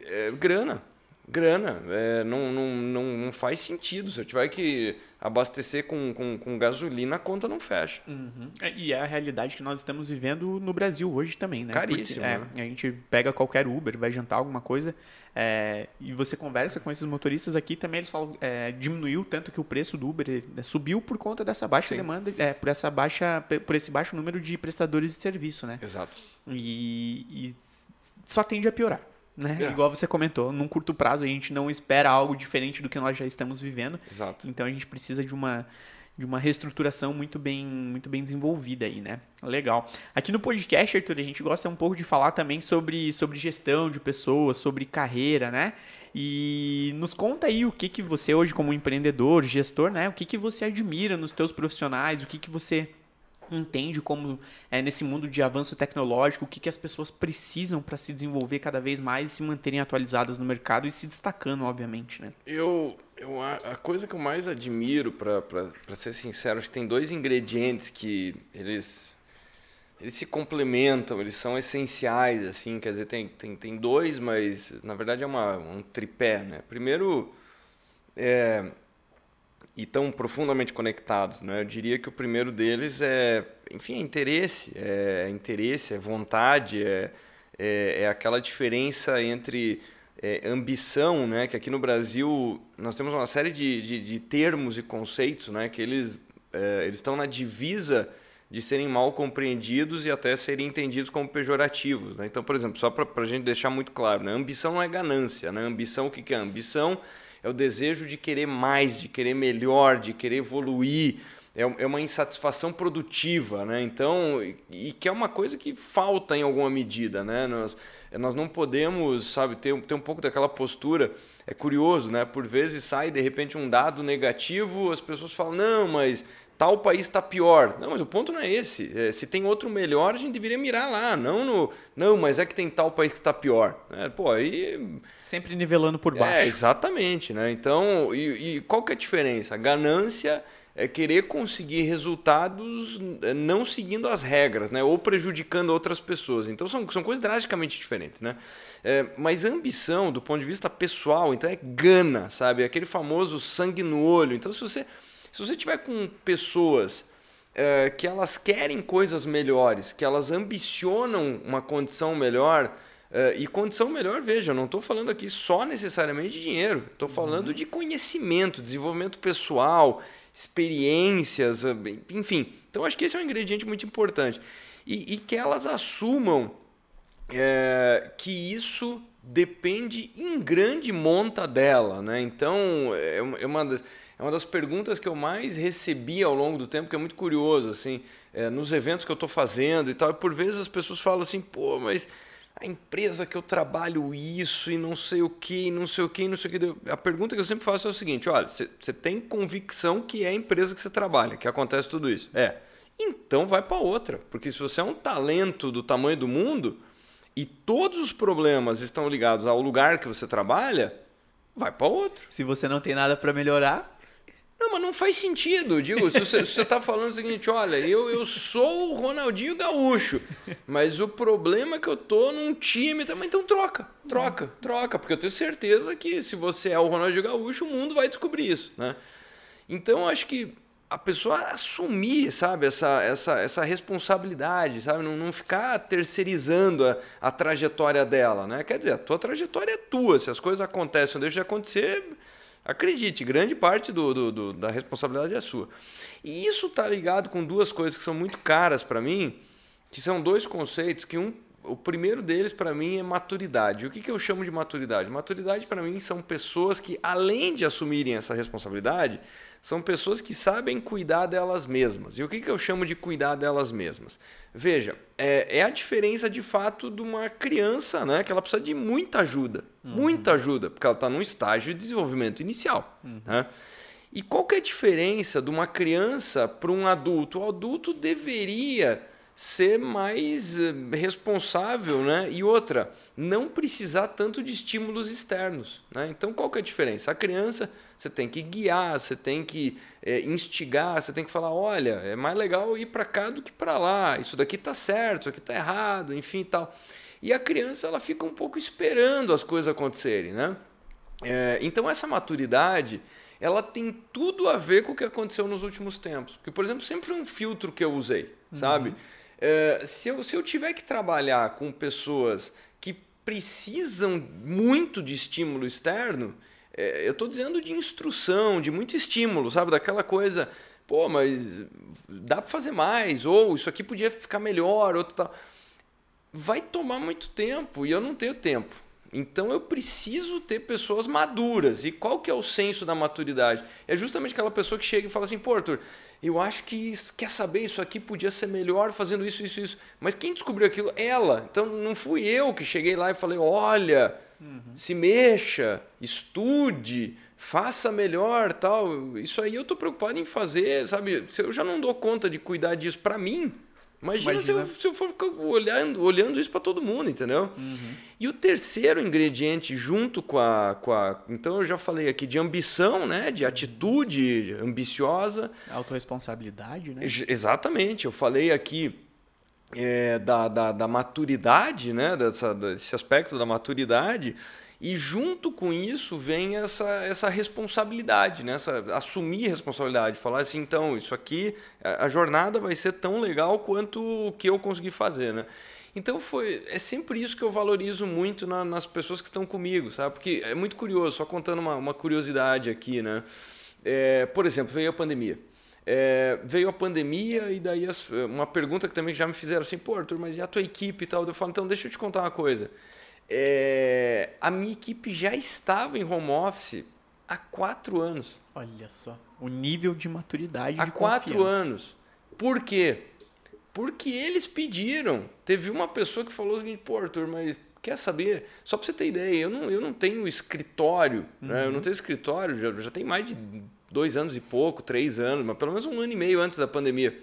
é, grana. Grana. É, não, não, não, não faz sentido. Se eu tiver que abastecer com, com, com gasolina, a conta não fecha.
Uhum. É, e é a realidade que nós estamos vivendo no Brasil hoje também, né?
Caríssimo.
Porque, é, né? A gente pega qualquer Uber, vai jantar alguma coisa, é, e você conversa com esses motoristas aqui também, eles falam, é, diminuiu tanto que o preço do Uber é, subiu por conta dessa baixa Sim. demanda, é, por essa baixa, por esse baixo número de prestadores de serviço, né?
Exato.
E, e só tende a piorar né? É. Igual você comentou, num curto prazo a gente não espera algo diferente do que nós já estamos vivendo.
Exato.
Então a gente precisa de uma de uma reestruturação muito bem muito bem desenvolvida aí, né? Legal. Aqui no podcast, Arthur, a gente gosta um pouco de falar também sobre, sobre gestão de pessoas, sobre carreira, né? E nos conta aí o que, que você hoje como empreendedor, gestor, né? O que, que você admira nos teus profissionais, o que, que você entende como é nesse mundo de avanço tecnológico o que, que as pessoas precisam para se desenvolver cada vez mais e se manterem atualizadas no mercado e se destacando, obviamente, né?
Eu, eu a coisa que eu mais admiro, para ser sincero, acho que tem dois ingredientes que eles eles se complementam, eles são essenciais, assim, quer dizer, tem, tem, tem dois, mas na verdade é uma, um tripé, né? Primeiro, é, e tão profundamente conectados. Né? Eu diria que o primeiro deles é, enfim, é interesse, é interesse, é vontade, é, é, é aquela diferença entre é, ambição, né? que aqui no Brasil nós temos uma série de, de, de termos e conceitos né? que eles, é, eles estão na divisa de serem mal compreendidos e até serem entendidos como pejorativos. Né? Então, por exemplo, só para a gente deixar muito claro, né? ambição não é ganância. Né? Ambição, o que, que é? Ambição é o desejo de querer mais, de querer melhor, de querer evoluir. É, é uma insatisfação produtiva, né? Então, e que é uma coisa que falta em alguma medida, né? Nós, nós não podemos, sabe, ter, ter um pouco daquela postura. É curioso, né? Por vezes sai de repente um dado negativo, as pessoas falam, não, mas tal país está pior. Não, mas o ponto não é esse. É, se tem outro melhor, a gente deveria mirar lá, não no. Não, mas é que tem tal país que está pior. É, pô, aí.
Sempre nivelando por baixo.
É, exatamente, né? Então, e, e qual que é a diferença? A ganância é querer conseguir resultados é, não seguindo as regras, né? Ou prejudicando outras pessoas. Então são, são coisas drasticamente diferentes, né? É, mas ambição, do ponto de vista pessoal, então é gana, sabe? Aquele famoso sangue no olho. Então, se você se você tiver com pessoas é, que elas querem coisas melhores, que elas ambicionam uma condição melhor, é, e condição melhor, veja, eu não estou falando aqui só necessariamente de dinheiro, estou falando uhum. de conhecimento, desenvolvimento pessoal, experiências, é, enfim. Então acho que esse é um ingrediente muito importante. E, e que elas assumam é, que isso depende em grande monta dela. Né? Então, é uma das é uma das perguntas que eu mais recebi ao longo do tempo, que é muito curioso, assim, é, nos eventos que eu estou fazendo e tal. E por vezes as pessoas falam assim, pô, mas a empresa que eu trabalho isso e não sei o que, não sei o que, não sei o que. A pergunta que eu sempre faço é o seguinte: olha, você tem convicção que é a empresa que você trabalha, que acontece tudo isso? É. Então vai para outra, porque se você é um talento do tamanho do mundo e todos os problemas estão ligados ao lugar que você trabalha, vai para outro.
Se você não tem nada para melhorar,
não, mas não faz sentido. Digo, se você, está falando o seguinte, olha, eu, eu sou o Ronaldinho Gaúcho, mas o problema é que eu tô num time também, então troca, troca, troca, porque eu tenho certeza que se você é o Ronaldinho Gaúcho, o mundo vai descobrir isso, né? Então, acho que a pessoa assumir, sabe, essa, essa, essa responsabilidade, sabe, não, não ficar terceirizando a, a trajetória dela, né? Quer dizer, a tua trajetória é tua, se as coisas acontecem ou deixam de acontecer Acredite, grande parte do, do, do, da responsabilidade é sua. E isso está ligado com duas coisas que são muito caras para mim, que são dois conceitos que um o primeiro deles para mim é maturidade. O que, que eu chamo de maturidade? Maturidade para mim são pessoas que, além de assumirem essa responsabilidade, são pessoas que sabem cuidar delas mesmas. E o que, que eu chamo de cuidar delas mesmas? Veja, é, é a diferença de fato de uma criança, né? Que ela precisa de muita ajuda. Uhum. Muita ajuda, porque ela está num estágio de desenvolvimento inicial. Uhum. Né? E qual que é a diferença de uma criança para um adulto? O adulto deveria ser mais eh, responsável, né? E outra, não precisar tanto de estímulos externos, né? Então qual que é a diferença? A criança você tem que guiar, você tem que é, instigar, você tem que falar, olha, é mais legal ir para cá do que para lá. Isso daqui tá certo, isso aqui tá errado, enfim, e tal. E a criança ela fica um pouco esperando as coisas acontecerem, né? É, então essa maturidade ela tem tudo a ver com o que aconteceu nos últimos tempos. Porque, por exemplo, sempre um filtro que eu usei, uhum. sabe? É, se, eu, se eu tiver que trabalhar com pessoas que precisam muito de estímulo externo, é, eu estou dizendo de instrução, de muito estímulo, sabe? Daquela coisa, pô, mas dá para fazer mais, ou isso aqui podia ficar melhor, outro tal. Vai tomar muito tempo e eu não tenho tempo. Então eu preciso ter pessoas maduras. E qual que é o senso da maturidade? É justamente aquela pessoa que chega e fala assim, pô, Arthur, eu acho que quer saber isso aqui podia ser melhor fazendo isso, isso, isso. Mas quem descobriu aquilo? Ela. Então não fui eu que cheguei lá e falei, olha, uhum. se mexa, estude, faça melhor, tal. Isso aí eu estou preocupado em fazer, sabe? Se eu já não dou conta de cuidar disso para mim, Imagina, Imagina. Se, eu, se, eu, for ficar olhando, olhando isso para todo mundo, entendeu? Uhum. E o terceiro ingrediente, junto com a, com a. Então eu já falei aqui de ambição, né? De atitude ambiciosa.
Autoresponsabilidade, né?
Exatamente. Eu falei aqui é, da, da, da, maturidade, né? Dessa, desse aspecto da maturidade. E junto com isso vem essa, essa responsabilidade, né? essa, assumir responsabilidade, falar assim, então, isso aqui, a, jornada vai ser tão legal quanto o que eu consegui fazer. Né? Então foi, é sempre isso que eu valorizo muito na, nas pessoas que estão comigo, sabe? Porque é muito curioso, só contando uma, uma curiosidade aqui, né? É, por exemplo, veio a pandemia. É, veio a pandemia e daí as, uma pergunta que também já me fizeram assim, pô, Arthur, mas e a tua equipe e tal? Eu falo, então deixa eu te contar uma coisa. É, a minha equipe já estava em home office há quatro anos.
Olha só, o nível de maturidade.
Há
de
quatro
confiança.
anos. Por quê? Porque eles pediram. Teve uma pessoa que falou o seguinte, pô, Arthur, mas quer saber? Só para você ter ideia, eu não, eu não tenho escritório, uhum. né? eu não tenho escritório, já, já tem mais de dois anos e pouco, três anos, mas pelo menos um ano e meio antes da pandemia.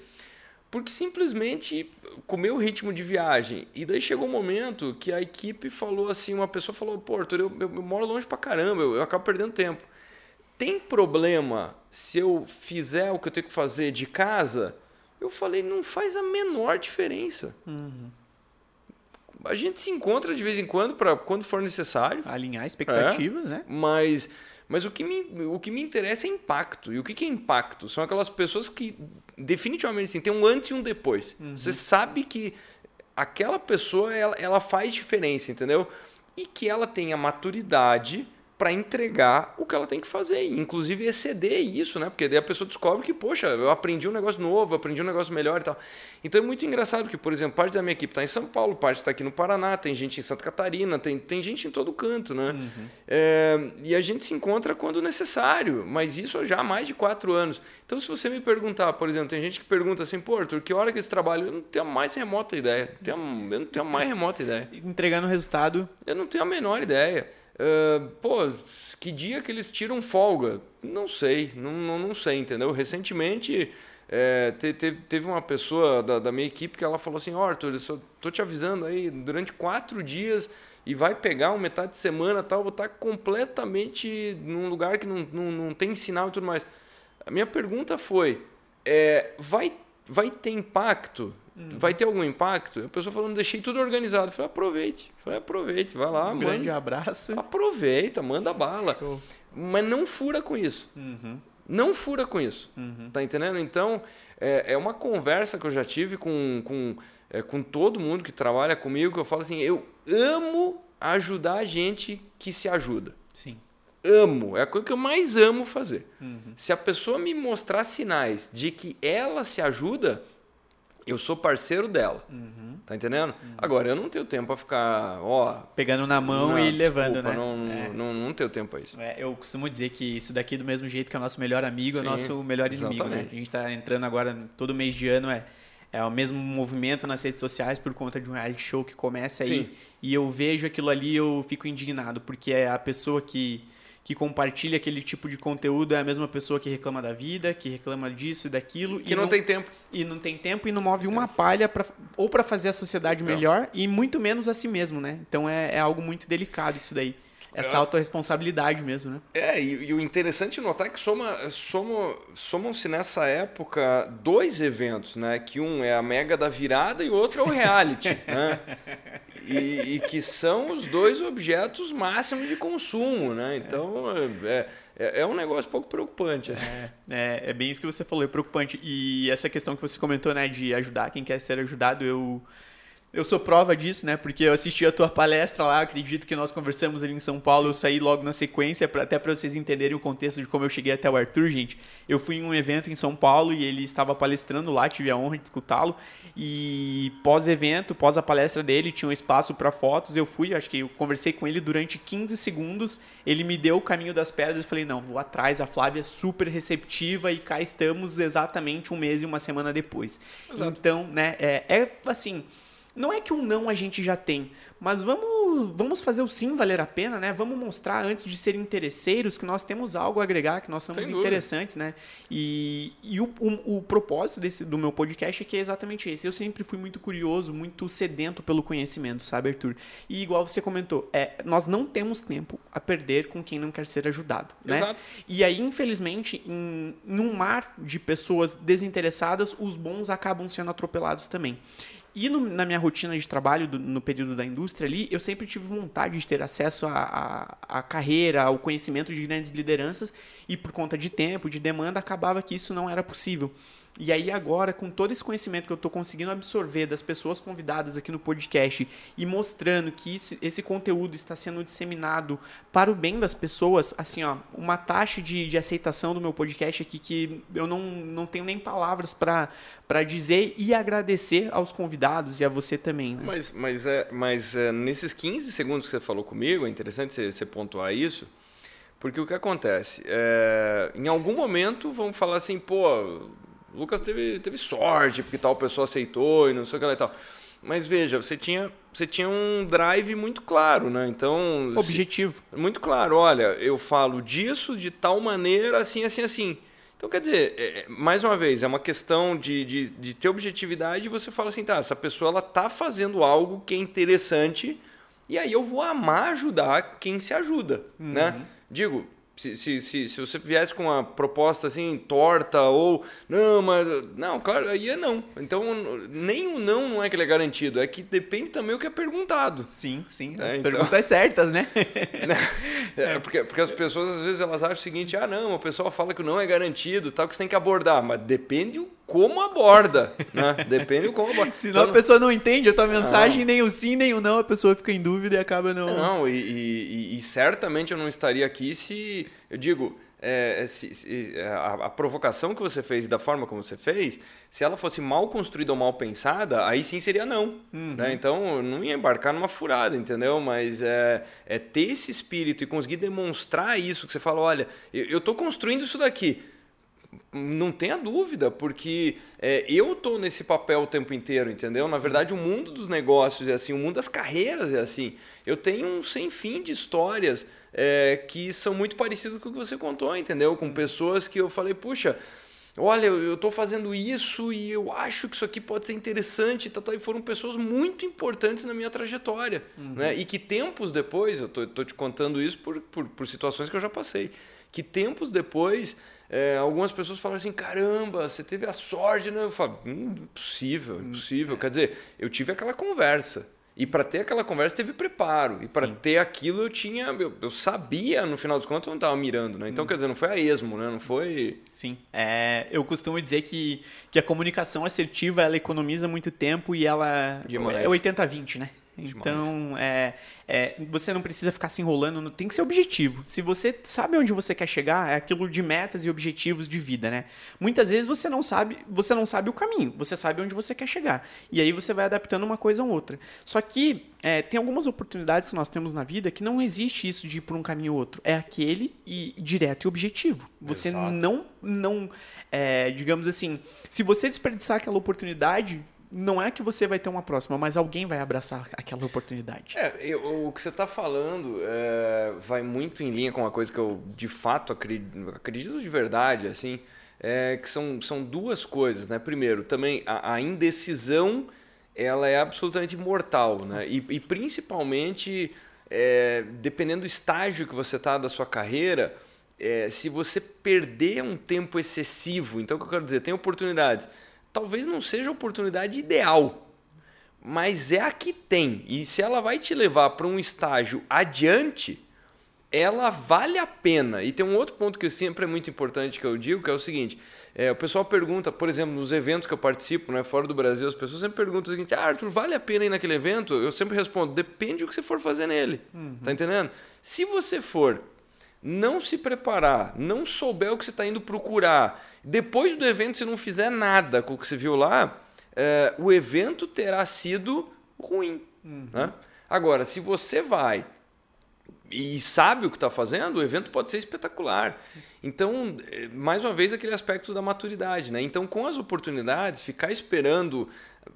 Porque simplesmente com o meu ritmo de viagem. E daí chegou um momento que a equipe falou assim: uma pessoa falou, pô, Arthur, eu, eu, eu moro longe pra caramba, eu, eu acabo perdendo tempo. Tem problema se eu fizer o que eu tenho que fazer de casa? Eu falei, não faz a menor diferença.
Uhum.
A gente se encontra de vez em quando para quando for necessário.
Alinhar expectativas,
é,
né?
Mas mas o que, me, o que me interessa é impacto. E o que, que é impacto? São aquelas pessoas que definitivamente assim, tem um antes e um depois. Uhum. Você sabe que aquela pessoa ela, ela faz diferença, entendeu? E que ela tem a maturidade para entregar o que ela tem que fazer, inclusive exceder isso, né? Porque daí a pessoa descobre que, poxa, eu aprendi um negócio novo, aprendi um negócio melhor e tal. Então é muito engraçado que, por exemplo, parte da minha equipe está em São Paulo, parte está aqui no Paraná, tem gente em Santa Catarina, tem, tem gente em todo canto, né? Uhum. É, e a gente se encontra quando necessário, mas isso já há mais de quatro anos. Então, se você me perguntar, por exemplo, tem gente que pergunta assim, pô, Arthur, que hora que esse trabalho? Eu não tenho a mais remota ideia. Tenho, eu não tenho a mais remota ideia.
Entregando o resultado?
Eu não tenho a menor ideia. Pô, que dia que eles tiram folga? Não sei, não, não, não sei, entendeu? Recentemente é, teve, teve uma pessoa da, da minha equipe que ela falou assim: oh, Arthur, eu só tô te avisando aí, durante quatro dias e vai pegar uma metade de semana tal, vou estar completamente num lugar que não, não, não tem sinal e tudo mais. A minha pergunta foi: é, vai, vai ter impacto Hum. Vai ter algum impacto? A pessoa falando, deixei tudo organizado. Eu falei, aproveite. Eu falei, aproveite, vai lá,
um
manda.
grande abraço.
Aproveita, manda bala. Show. Mas não fura com isso.
Uhum.
Não fura com isso.
Uhum.
Tá entendendo? Então, é, é uma conversa que eu já tive com, com, é, com todo mundo que trabalha comigo, que eu falo assim, eu amo ajudar a gente que se ajuda.
Sim.
Amo. É a coisa que eu mais amo fazer.
Uhum.
Se a pessoa me mostrar sinais de que ela se ajuda, eu sou parceiro dela.
Uhum.
Tá entendendo? Uhum. Agora, eu não tenho tempo para ficar, ó.
Pegando na mão não, e levando,
desculpa,
né?
Não, é. não, não, tenho tempo para isso.
É, eu costumo dizer que isso daqui, do mesmo jeito que é o nosso melhor amigo, Sim, é o nosso melhor inimigo, né? A gente tá entrando agora, todo mês de ano, é, é o mesmo movimento nas redes sociais por conta de um reality show que começa aí. Sim. E eu vejo aquilo ali eu fico indignado, porque é a pessoa que que compartilha aquele tipo de conteúdo é a mesma pessoa que reclama da vida, que reclama disso e daquilo.
Que não, não, tem tempo.
E não tem tempo e não move uma palha pra, ou para fazer a sociedade então. melhor e muito menos a si mesmo, né? Então é, é algo muito delicado isso daí. Essa é. autorresponsabilidade mesmo, né?
É, e, e, o interessante notar é que soma, soma, somam-se nessa época dois eventos, né? Que um é a Mega da Virada e o outro é o reality, né? E, e, que são os dois objetos máximos de consumo, né? Então, é, é, é um negócio pouco preocupante. Assim.
É, é, é, bem isso que você falou, é preocupante. E essa questão que você comentou, né? De ajudar quem quer ser ajudado, eu eu sou prova disso, né? Porque eu assisti a tua palestra lá, acredito que nós conversamos ali em São Paulo, eu saí logo na sequência, pra, até para vocês entenderem o contexto de como eu cheguei até o Arthur, gente. Eu fui em um evento em São Paulo e ele estava palestrando lá, tive a honra de escutá-lo. E pós-evento, pós a palestra dele, tinha um espaço para fotos. Eu fui, acho que eu conversei com ele durante 15 segundos. Ele me deu o caminho das pedras. Eu falei: não, vou atrás. A Flávia é super receptiva e cá estamos exatamente um mês e uma semana depois. Exato. Então, né, é, é assim não é que um não a gente já tem, mas vamos, vamos fazer o sim valer a pena, né? Vamos mostrar antes de ser interesseiros que nós temos algo a agregar, que nós somos interessantes, né? E, e o, o, o, propósito desse, do meu podcast é que é exatamente esse. Eu sempre fui muito curioso, muito sedento pelo conhecimento, sabe, Arthur? E igual você comentou, é, nós não temos tempo a perder com quem não quer ser ajudado, né?
Exato.
E aí, infelizmente, em, em um mar de pessoas desinteressadas, os bons acabam sendo atropelados também. E no, na minha rotina de trabalho, do, no período da indústria ali, eu sempre tive vontade de ter acesso à, à, carreira, ao conhecimento de grandes lideranças, e por conta de tempo, de demanda, acabava que isso não era possível. E aí agora, com todo esse conhecimento que eu estou conseguindo absorver das pessoas convidadas aqui no podcast e mostrando que isso, esse conteúdo está sendo disseminado para o bem das pessoas, assim, ó, uma taxa de, de aceitação do meu podcast aqui que eu não, não tenho nem palavras para dizer e agradecer aos convidados e a você também. Né?
Mas, mas, é, mas é, nesses 15 segundos que você falou comigo, é interessante você, você pontuar isso, porque o que acontece? É, em algum momento vão falar assim, pô, o Lucas teve, teve sorte, porque tal pessoa aceitou e não sei o que lá e tal. Mas veja, você tinha, você tinha um drive muito claro, né? Então.
Objetivo.
Se, muito claro, olha, eu falo disso de tal maneira, assim, assim, assim. Então, quer dizer, é, é, mais uma vez, é uma questão de, de, de ter objetividade e você fala assim, tá, essa pessoa ela tá fazendo algo que é interessante e aí eu vou amar ajudar quem se ajuda, né? uhum. né? Digo, se, se, se, se você viesse com uma proposta assim, torta, ou não, mas. Não, claro, aí é não. Então, nem o não não é que ele é garantido, é que depende também o que é perguntado.
Sim, sim. É, então... Perguntas certas, né?
é, porque, porque as pessoas às vezes elas acham o seguinte: ah, não, a pessoa fala que o não é garantido, tal, que você tem que abordar, mas depende o como aborda, né? Depende do como aborda.
Senão então, a pessoa não entende a tua mensagem, não. nem o sim, nem o não, a pessoa fica em dúvida e acaba não...
Não, e, e, e certamente eu não estaria aqui se... Eu digo, é, se, se, a, a, provocação que você fez da forma como você fez, se ela fosse mal construída ou mal pensada, aí sim seria não. Uhum. Né? Então eu não ia embarcar numa furada, entendeu? Mas é, é ter esse espírito e conseguir demonstrar isso, que você fala, olha, eu estou construindo isso daqui não tenha dúvida, porque é, eu estou nesse papel o tempo inteiro, entendeu? Na Sim. verdade, o mundo dos negócios é assim, o mundo das carreiras é assim. Eu tenho um sem fim de histórias é, que são muito parecidas com o que você contou, entendeu? Com pessoas que eu falei, puxa, olha, eu estou fazendo isso e eu acho que isso aqui pode ser interessante, tá, tá, e foram pessoas muito importantes na minha trajetória. Uhum. Né? E que tempos depois, eu estou te contando isso por, por, por situações que eu já passei, que tempos depois é, algumas pessoas falam assim: caramba, você teve a sorte, né? Eu falo: hum, impossível, hum, impossível. É. Quer dizer, eu tive aquela conversa. E para ter aquela conversa teve preparo. E para ter aquilo eu tinha. Eu, eu, sabia, no final dos contos, eu não estava mirando, né? Então, hum. quer dizer, não foi a esmo, né? Não foi.
Sim. É, eu costumo dizer que, que a comunicação assertiva ela economiza muito tempo e ela. É 80-20, né? Então, é, é, você não precisa ficar se enrolando, tem que ser objetivo. Se você sabe onde você quer chegar, é aquilo de metas e objetivos de vida, né? Muitas vezes você não sabe, você não sabe o caminho, você sabe onde você quer chegar. E aí você vai adaptando uma coisa ou outra. Só que é, tem algumas oportunidades que nós temos na vida que não existe isso de ir por um caminho ou outro. É aquele e direto e objetivo. Você Exato. não, não é, digamos assim, se você desperdiçar aquela oportunidade, não é que você vai ter uma próxima, mas alguém vai abraçar aquela oportunidade.
É, eu, o que você está falando é, vai muito em linha com uma coisa que eu de fato acredito, acredito de verdade, assim, é, que são, são duas coisas, né? Primeiro, também a, a indecisão ela é absolutamente mortal, né? E, e principalmente é, dependendo do estágio que você está da sua carreira, é, se você perder um tempo excessivo, então o que eu quero dizer, tem oportunidades talvez não seja a oportunidade ideal, mas é a que tem. E se ela vai te levar para um estágio adiante, ela vale a pena. E tem um outro ponto que sempre é muito importante que eu digo, que é o seguinte: é, o pessoal pergunta, por exemplo, nos eventos que eu participo, né, fora do Brasil, as pessoas sempre perguntam o seguinte: ah, Arthur, vale a pena ir naquele evento? Eu sempre respondo: depende do que você for fazer nele. Uhum. Tá entendendo? Se você for não se preparar, não souber o que você está indo procurar, depois do evento você não fizer nada com o que você viu lá, é, o evento terá sido ruim. Uhum. Né? Agora, se você vai e sabe o que está fazendo, o evento pode ser espetacular. Então, é, mais uma vez, aquele aspecto da maturidade. Né? Então, com as oportunidades, ficar esperando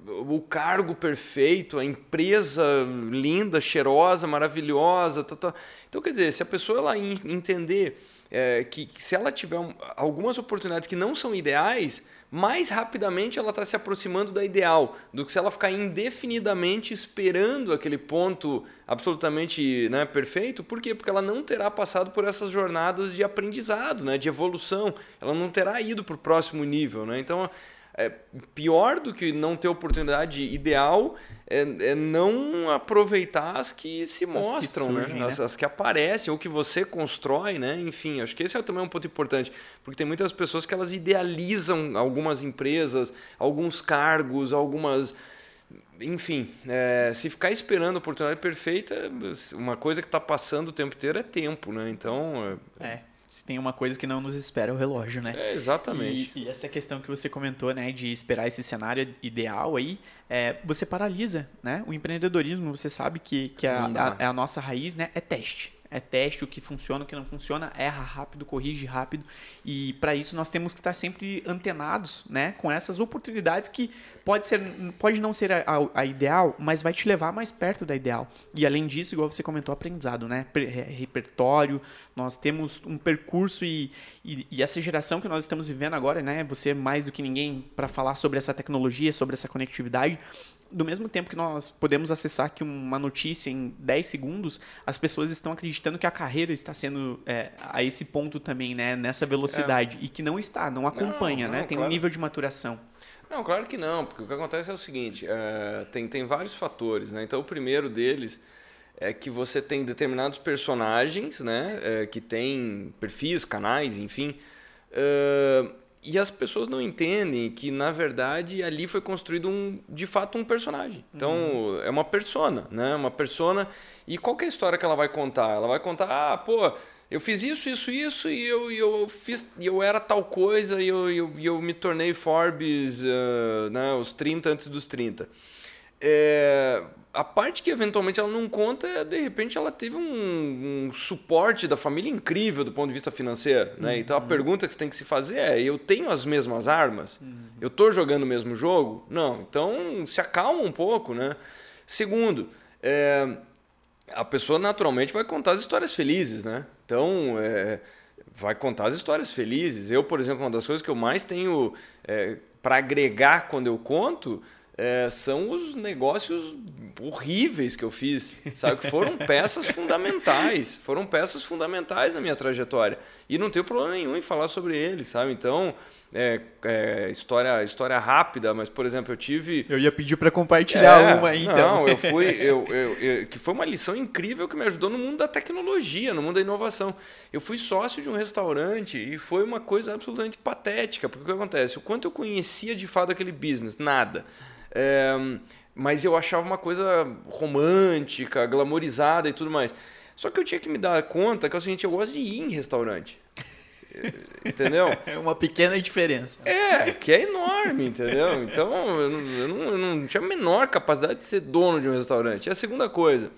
o cargo perfeito, a empresa linda, cheirosa, maravilhosa. Tá, tá. Então, quer dizer, se a pessoa ela entender é, que, se ela tiver um, algumas oportunidades que não são ideais, mais rapidamente ela está se aproximando da ideal do que se ela ficar indefinidamente esperando aquele ponto absolutamente né, perfeito. Por quê? Porque ela não terá passado por essas jornadas de aprendizado, né, de evolução. Ela não terá ido para o próximo nível. Né? Então, é, pior do que não ter oportunidade ideal é, é não aproveitar as que se mostram, as que, surgem, né? As, né? as, que aparecem ou que você constrói, né? Enfim, acho que esse é também um ponto importante, porque tem muitas pessoas que elas idealizam algumas empresas, alguns cargos, algumas enfim, é, se ficar esperando a oportunidade perfeita, uma coisa que está passando o tempo inteiro é tempo, né? Então.
É. é. Se tem uma coisa que não nos espera é o relógio, né?
É, exatamente.
E, e essa questão que você comentou, né, de esperar esse cenário ideal aí, é, você paralisa, né? O empreendedorismo, você sabe que, que a, a, a, nossa raiz, né, é teste é teste, o que funciona, o que não funciona, erra rápido, corrige rápido. E para isso nós temos que estar sempre antenados, né, com essas oportunidades que pode ser, pode não ser a, a, a ideal, mas vai te levar mais perto da ideal. E além disso, igual você comentou, aprendizado, né, repertório. Nós temos um percurso e, e, e essa geração que nós estamos vivendo agora, né, você mais do que ninguém para falar sobre essa tecnologia, sobre essa conectividade do mesmo tempo que nós podemos acessar aqui uma notícia em 10 segundos, as pessoas estão acreditando que a carreira está sendo é, a esse ponto também, né? Nessa velocidade. É. E que não está, não acompanha, não, né? Tem claro. um nível de maturação.
Não, claro que não, porque o que acontece é o seguinte, é, tem, tem vários fatores, né? Então o primeiro deles é que você tem determinados personagens, né? É, que tem perfis, canais, enfim. Uh, e as pessoas não entendem que, na verdade, ali foi construído um, de fato um personagem. Então, uhum. é uma persona, né? Uma persona. E qual é a história que ela vai contar? Ela vai contar, ah, pô, eu fiz isso, isso, isso, e eu, eu fiz, eu era tal coisa, e eu, eu, eu me tornei Forbes, uh, né, os 30 antes dos 30. É, a parte que eventualmente ela não conta é, de repente, ela teve um, um, suporte da família incrível do ponto de vista financeiro. Né? Uhum. Então a pergunta que você tem que se fazer é: eu tenho as mesmas armas? Uhum. Eu estou jogando o mesmo jogo? Não. Então se acalma um pouco. Né? Segundo, é, a pessoa naturalmente vai contar as histórias felizes. Né? Então. É, vai contar as histórias felizes. Eu, por exemplo, uma das coisas que eu mais tenho é, para agregar quando eu conto é, são os negócios horríveis que eu fiz, sabe? Que foram peças fundamentais, foram peças fundamentais na minha trajetória. E não tenho problema nenhum em falar sobre eles, sabe? Então, é, é, história, história rápida, mas, por exemplo, eu tive...
Eu ia pedir para compartilhar é, uma aí, então.
Não, eu fui... Eu, eu, eu, que foi uma lição incrível que me ajudou no mundo da tecnologia, no mundo da inovação. Eu fui sócio de um restaurante e foi uma coisa absolutamente patética, porque o que acontece? O quanto eu conhecia de fato aquele business? Nada. É, mas eu achava uma coisa romântica, glamorizada e tudo mais. Só que eu tinha que me dar conta que é o seguinte, eu gosto de ir em restaurante. Entendeu?
É uma pequena diferença.
É, que é enorme, entendeu? Então, eu não, eu não, eu não tinha a menor capacidade de ser dono de um restaurante. E a segunda coisa,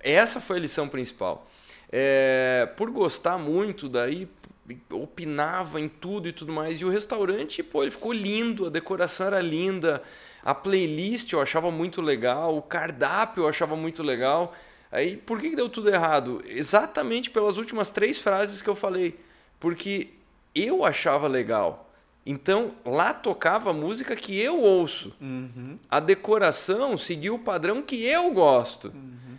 essa foi a lição principal. É, por gostar muito, daí opinava em tudo e tudo mais. E o restaurante, pô, ele ficou lindo, a decoração era linda, a playlist eu achava muito legal, o cardápio eu achava muito legal. Aí, por que, que deu tudo errado? Exatamente pelas últimas três frases que eu falei. Porque eu achava legal. Então, lá tocava a música que eu ouço. Uhum. A decoração seguiu o padrão que eu gosto. Uhum.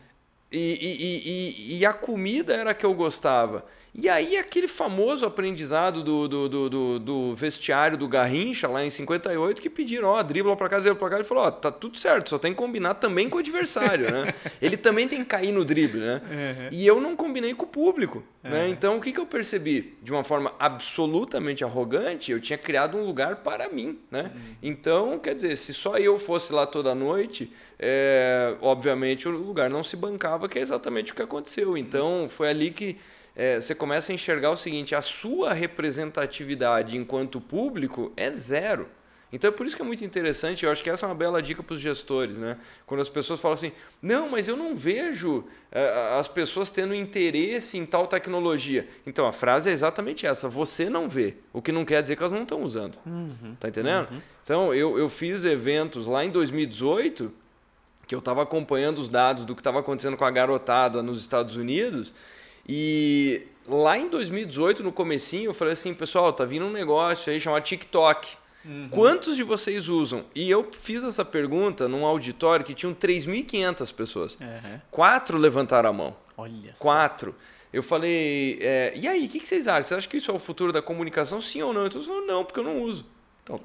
E, e, e, e, a comida era a que eu gostava. E aí aquele famoso aprendizado do, do, do, do, vestiário do Garrincha, lá em 58, que pediram, ó, dribla pra cá, dribla pra cá, ele falou, ó, tá tudo certo, só tem que combinar também com o adversário, né? Ele também tem que cair no drible, né? Uhum. E eu não combinei com o público, uhum. né? Então, o que, que eu percebi? De uma forma absolutamente arrogante, eu tinha criado um lugar para mim, né? Uhum. Então, quer dizer, se só eu fosse lá toda noite, é, obviamente o lugar não se bancava, que é exatamente o que aconteceu. Então, foi ali que é, você começa a enxergar o seguinte: a sua representatividade enquanto público é zero. Então é por isso que é muito interessante, eu acho que essa é uma bela dica para os gestores, né? Quando as pessoas falam assim, não, mas eu não vejo é, as pessoas tendo interesse em tal tecnologia. Então a frase é exatamente essa, você não vê, o que não quer dizer que elas não estão usando. Uhum, tá entendendo? Uhum. Então eu, eu fiz eventos lá em 2018, que eu estava acompanhando os dados do que estava acontecendo com a garotada nos Estados Unidos, e lá em 2018, no comecinho, eu falei assim, pessoal, tá vindo um negócio aí chamado TikTok. Uhum. Quantos de vocês usam? E eu fiz essa pergunta num auditório que tinham 3.500 pessoas. Uhum. Quatro levantaram a mão.
Olha.
Quatro. Eu falei, é, e aí, o que, que, vocês acham? Vocês acham que isso é o futuro da comunicação? Sim ou não? Então, eu falei, não, porque eu não uso. Então,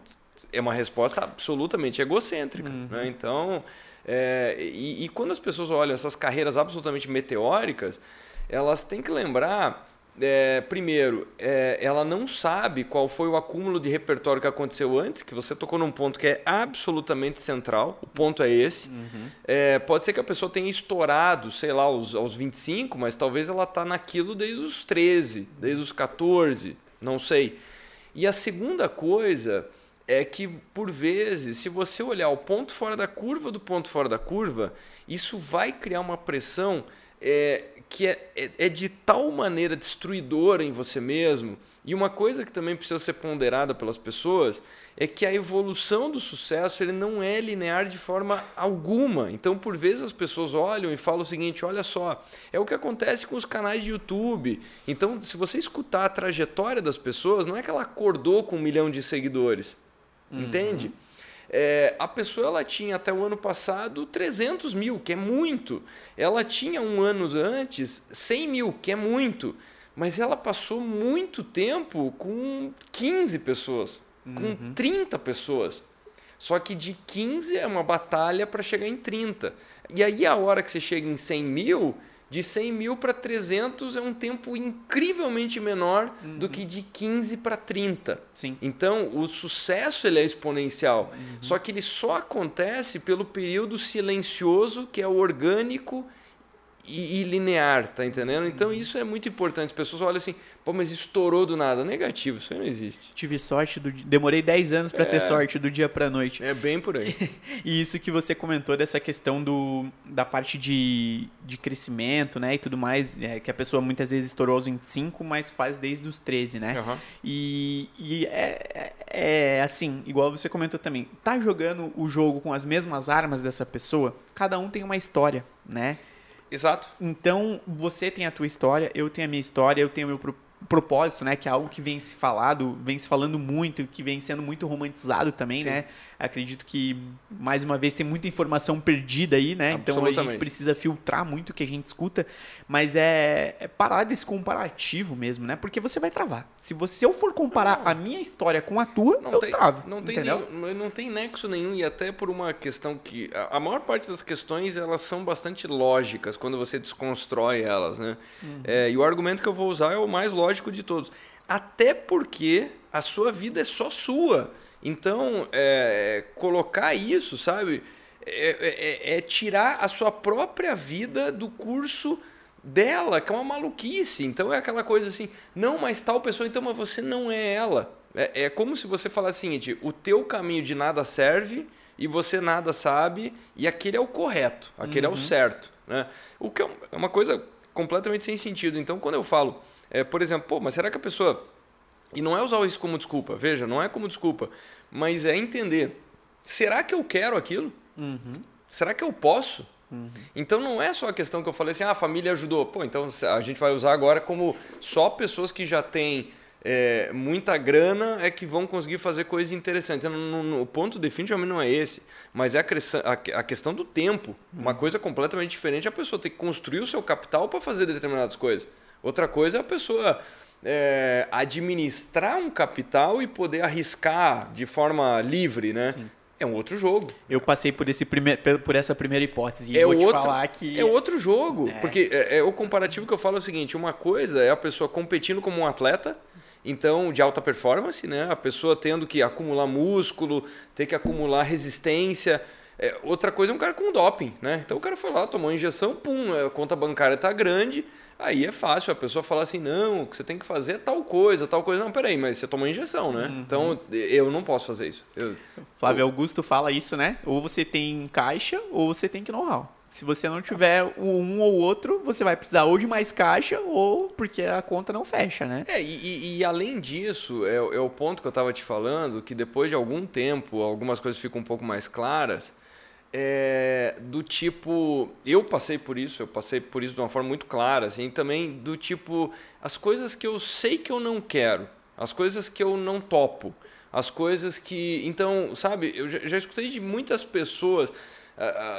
é uma resposta absolutamente egocêntrica. Uhum. Né? Então, é, e, e, quando as pessoas olham essas carreiras absolutamente meteóricas, elas têm que lembrar é, primeiro, é, ela não sabe qual foi o acúmulo de repertório que aconteceu antes, que você tocou num ponto que é absolutamente central. O ponto é esse. Uhum. É, pode ser que a pessoa tenha estourado, sei lá, aos, aos 25, mas talvez ela está naquilo desde os 13, desde os 14, não sei. E a segunda coisa é que, por vezes, se você olhar o ponto fora da curva do ponto fora da curva, isso vai criar uma pressão é, que é, é, é de tal maneira destruidora em você mesmo. E uma coisa que também precisa ser ponderada pelas pessoas é que a evolução do sucesso ele não é linear de forma alguma. Então, por vezes, as pessoas olham e falam o seguinte: olha só, é o que acontece com os canais de YouTube. Então, se você escutar a trajetória das pessoas, não é que ela acordou com um milhão de seguidores. Uhum. Entende? É, a pessoa ela tinha até o ano passado 300 mil, que é muito. Ela tinha um ano antes 100 mil, que é muito. Mas ela passou muito tempo com 15 pessoas, uhum. com 30 pessoas. Só que de 15 é uma batalha para chegar em 30. E aí a hora que você chega em 100 mil, de 100 mil para 300 é um tempo incrivelmente menor uhum. do que de 15 para 30.
Sim.
Então, o sucesso ele é exponencial. Uhum. Só que ele só acontece pelo período silencioso, que é o orgânico e, e, linear, tá entendendo? Então isso é muito importante. As pessoas olham assim, pô, mas estourou do nada. Negativo, isso aí não existe.
Tive sorte, do... demorei 10 anos para é... ter sorte do dia para noite.
É bem por aí.
e isso que você comentou dessa questão do, da parte de, de crescimento, né, e tudo mais, é, que a pessoa muitas vezes estourou aos 25, mas faz desde os 13, né? Uhum. E, e é, é, é assim, igual você comentou também, tá jogando o jogo com as mesmas armas dessa pessoa, cada um tem uma história, né?
Exato.
Então, você tem a tua história, eu tenho a minha história, eu tenho o meu propósito, né, que é algo que vem se falado, vem se falando muito, que vem sendo muito romantizado também, Sim. né? Acredito que mais uma vez tem muita informação perdida aí, né? Então a gente precisa filtrar muito o que a gente escuta, mas é, é parar desse comparativo mesmo, né? Porque você vai travar. Se você eu for comparar não. a minha história com a tua, não eu tem, travo.
Não tem, nenhum, não tem nexo nenhum e até por uma questão que a, a, maior parte das questões elas são bastante lógicas quando você desconstrói elas, né? Uhum. É, e o argumento que eu vou usar é o mais lógico de todos. Até porque a sua vida é só sua. Então, é, colocar isso, sabe? É, é, é, tirar a sua própria vida do curso dela, que é uma maluquice. Então é aquela coisa assim, não, mas tal pessoa, então, mas você não é ela. É, é como se você falasse o seguinte: o teu caminho de nada serve e você nada sabe, e aquele é o correto, aquele uhum. é o uhum. certo. Né? O que é, é uma coisa completamente sem sentido. Então, quando eu falo, é, por exemplo, pô, mas será que a pessoa e não é usar isso como desculpa, veja, não é como desculpa, mas é entender: será que eu quero aquilo? Uhum. Será que eu posso? Uhum. Então não é só a questão que eu falei assim, ah, a família ajudou. Pô, então a gente vai usar agora como só pessoas que já têm é, muita grana é que vão conseguir fazer coisas interessantes. o ponto definitivamente não é esse, mas é a, a, a questão do tempo. Uhum. Uma coisa completamente diferente. A pessoa tem que construir o seu capital para fazer determinadas coisas. Outra coisa é a pessoa é, administrar um capital e poder arriscar de forma livre, né? Sim. É um outro jogo.
Eu passei por, esse primeir, por essa primeira hipótese e é vou outro, te falar que...
É outro jogo, é. porque é, é, o comparativo que eu falo é o seguinte, uma coisa é a pessoa competindo como um atleta, então de alta performance, né? A pessoa tendo que acumular músculo, ter que acumular resistência... É, outra coisa é um cara com doping, né? Então o cara foi lá, tomou injeção, pum, a conta bancária está grande, Aí é fácil a pessoa falar assim, não, o que você tem que fazer é tal coisa, tal coisa. Não, peraí, mas você tomou injeção, né? Uhum. Então eu não posso fazer isso. Eu,
Flávio eu... Augusto fala isso, né? Ou você tem caixa ou você tem que know-how. Se você não tiver um ou outro, você vai precisar ou de mais caixa ou porque a conta não fecha, né?
É, e, e, além disso, é, é, o ponto que eu estava te falando, que depois de algum tempo, algumas coisas ficam um pouco mais claras é, do tipo. Eu passei por isso, eu passei por isso de uma forma muito clara, assim, também do tipo. As coisas que eu sei que eu não quero, as coisas que eu não topo, as coisas que. Então, sabe, eu já, já escutei de muitas pessoas.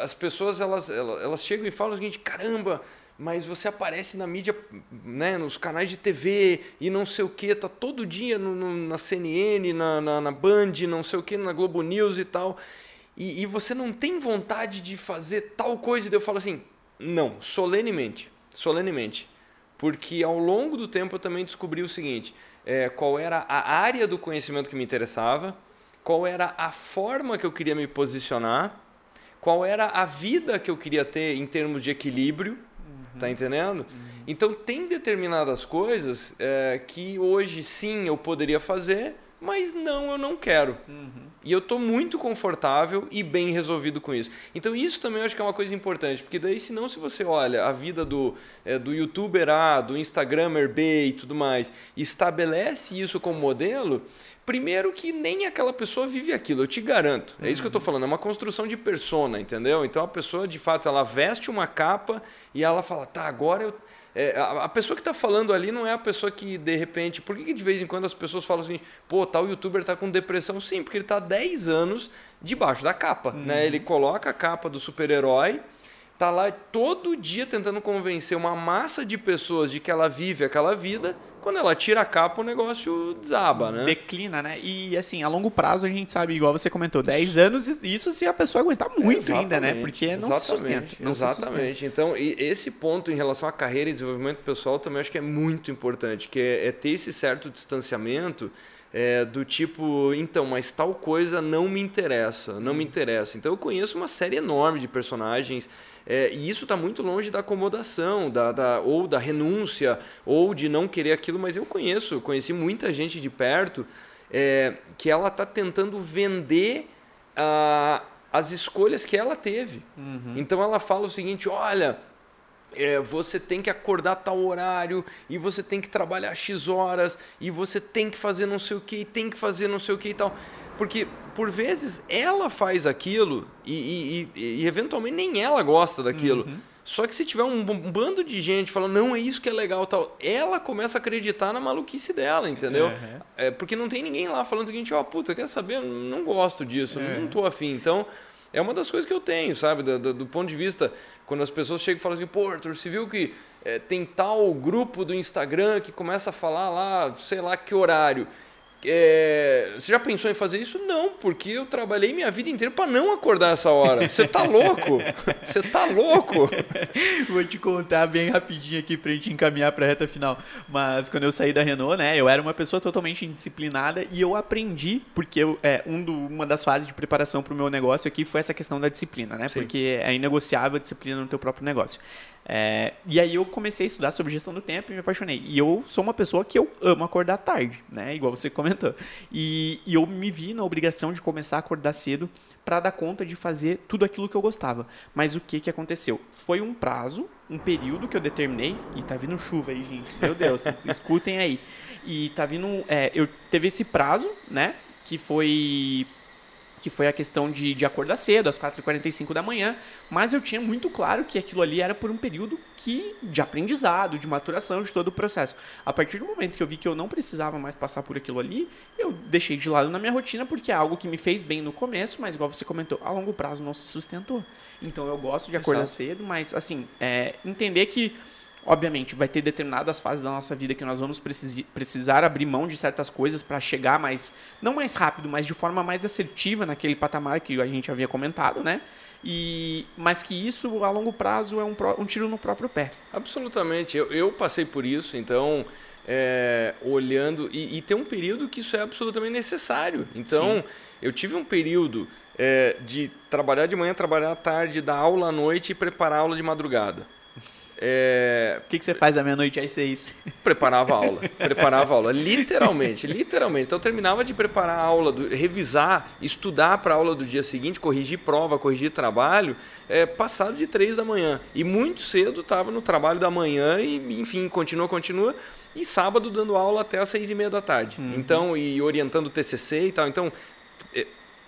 As pessoas elas, elas, elas chegam e falam o seguinte: caramba, mas você aparece na mídia, né, nos canais de TV e não sei o que, tá todo dia no, no, na CNN, na, na, na, Band, não sei o que, na Globo News e tal, e, e você não tem vontade de fazer tal coisa, e eu falo assim, não, solenemente, solenemente, porque ao longo do tempo eu também descobri o seguinte, é, qual era a área do conhecimento que me interessava, qual era a forma que eu queria me posicionar, qual era a vida que eu queria ter em termos de equilíbrio, Tá entendendo? Uhum. Então tem determinadas coisas é, que hoje sim eu poderia fazer, mas não, eu não quero. Uhum. E eu estou muito confortável e bem resolvido com isso. Então isso também eu acho que é uma coisa importante, porque daí senão se você olha a vida do, é, do youtuber A, do instagramer B e tudo mais, estabelece isso como modelo, Primeiro que nem aquela pessoa vive aquilo, eu te garanto. É isso que eu estou falando, é uma construção de persona, entendeu? Então a pessoa, de fato, ela veste uma capa e ela fala, tá, agora eu. É, a, a, pessoa que está falando ali não é a pessoa que, de repente. Por que, que de vez em quando as pessoas falam assim, pô, tal youtuber está com depressão? Sim, porque ele está 10 anos debaixo da capa. Uhum. Né? Ele coloca a capa do super-herói tá lá todo dia tentando convencer uma massa de pessoas de que ela vive aquela vida. Quando ela tira a capa, o negócio desaba, né?
Declina, né? E assim, a longo prazo a gente sabe, igual você comentou, 10 anos, isso se a pessoa aguentar muito exatamente, ainda, né? Porque não
exatamente,
se sustenta.
Não exatamente.
Se
sustenta. Então, esse ponto em relação à carreira e desenvolvimento pessoal também acho que é muito importante, que é, é ter esse certo distanciamento é, do tipo, então, mas tal coisa não me interessa, não me interessa. Então eu conheço uma série enorme de personagens é, e isso está muito longe da acomodação, da, da, ou da renúncia, ou de não querer aquilo, mas eu conheço, conheci muita gente de perto é, que ela está tentando vender a, as escolhas que ela teve. Uhum. Então ela fala o seguinte: olha é, você tem que acordar tal horário e você tem que trabalhar X horas e você tem que fazer não sei o que, tem que fazer não sei o que e tal. Porque, por vezes, ela faz aquilo e, e, e, e eventualmente nem ela gosta daquilo. Uhum. Só que se tiver um, um, bando de gente falando, não, é isso que é legal tal, ela começa a acreditar na maluquice dela, entendeu? Uhum. É, porque não tem ninguém lá falando o seguinte, ó, oh, puta, quer saber? Não gosto disso, uhum. não tô afim. Então, é uma das coisas que eu tenho, sabe? Do, do, do ponto de vista, quando as pessoas chegam e falam assim, pô, Arthur, você viu que é, tem tal grupo do Instagram que começa a falar lá, sei lá que horário. É, você já pensou em fazer isso? Não, porque eu trabalhei minha vida inteira para não acordar essa hora. Você tá louco? Você tá louco?
Vou te contar bem rapidinho aqui pra gente encaminhar pra reta final. Mas quando eu saí da Renault, né, eu era uma pessoa totalmente indisciplinada e eu aprendi, porque eu, é, um do, uma das fases de preparação pro meu negócio aqui foi essa questão da disciplina, né? Sim. Porque é inegociável a disciplina no teu próprio negócio. É, e aí eu comecei a estudar sobre gestão do tempo e me apaixonei. E eu sou uma pessoa que eu amo acordar tarde, né? Igual você E, e eu me vi na obrigação de começar a acordar cedo para dar conta de fazer tudo aquilo que eu gostava. Mas o que que aconteceu? Foi um prazo, um período que eu determinei e tá vindo chuva aí, gente. Meu Deus, escutem aí. E tá vindo, é, eu teve esse prazo, né? Que foi que foi a questão de, de acordar cedo, às 4h45 da manhã, mas eu tinha muito claro que aquilo ali era por um período que de aprendizado, de maturação de todo o processo. A partir do momento que eu vi que eu não precisava mais passar por aquilo ali, eu deixei de lado na minha rotina, porque é algo que me fez bem no começo, mas igual você comentou, a longo prazo não se sustentou. Então eu gosto de acordar Exato. cedo, mas assim, é, entender que Obviamente, vai ter determinadas fases da nossa vida que nós vamos precisar abrir mão de certas coisas para chegar mais, não mais rápido, mas de forma mais assertiva naquele patamar que a gente havia comentado, né? E, mas que isso, a longo prazo, é um, um tiro no próprio pé.
Absolutamente. Eu, eu passei por isso, então, é, olhando. E, e, tem um período que isso é absolutamente necessário. Então, Sim. eu tive um período é, de trabalhar de manhã, trabalhar à tarde, dar aula à noite e preparar aula de madrugada.
É... O que, que você faz à meia-noite às seis?
Preparava a aula. Preparava a aula. Literalmente, literalmente. Então eu terminava de preparar a aula, do, revisar, estudar para a aula do dia seguinte, corrigir prova, corrigir trabalho, é, passado de três da manhã. E muito cedo estava no trabalho da manhã e, enfim, continua, continua. E sábado dando aula até às seis e meia da tarde. Uhum. Então, e orientando o TCC e tal. Então, é,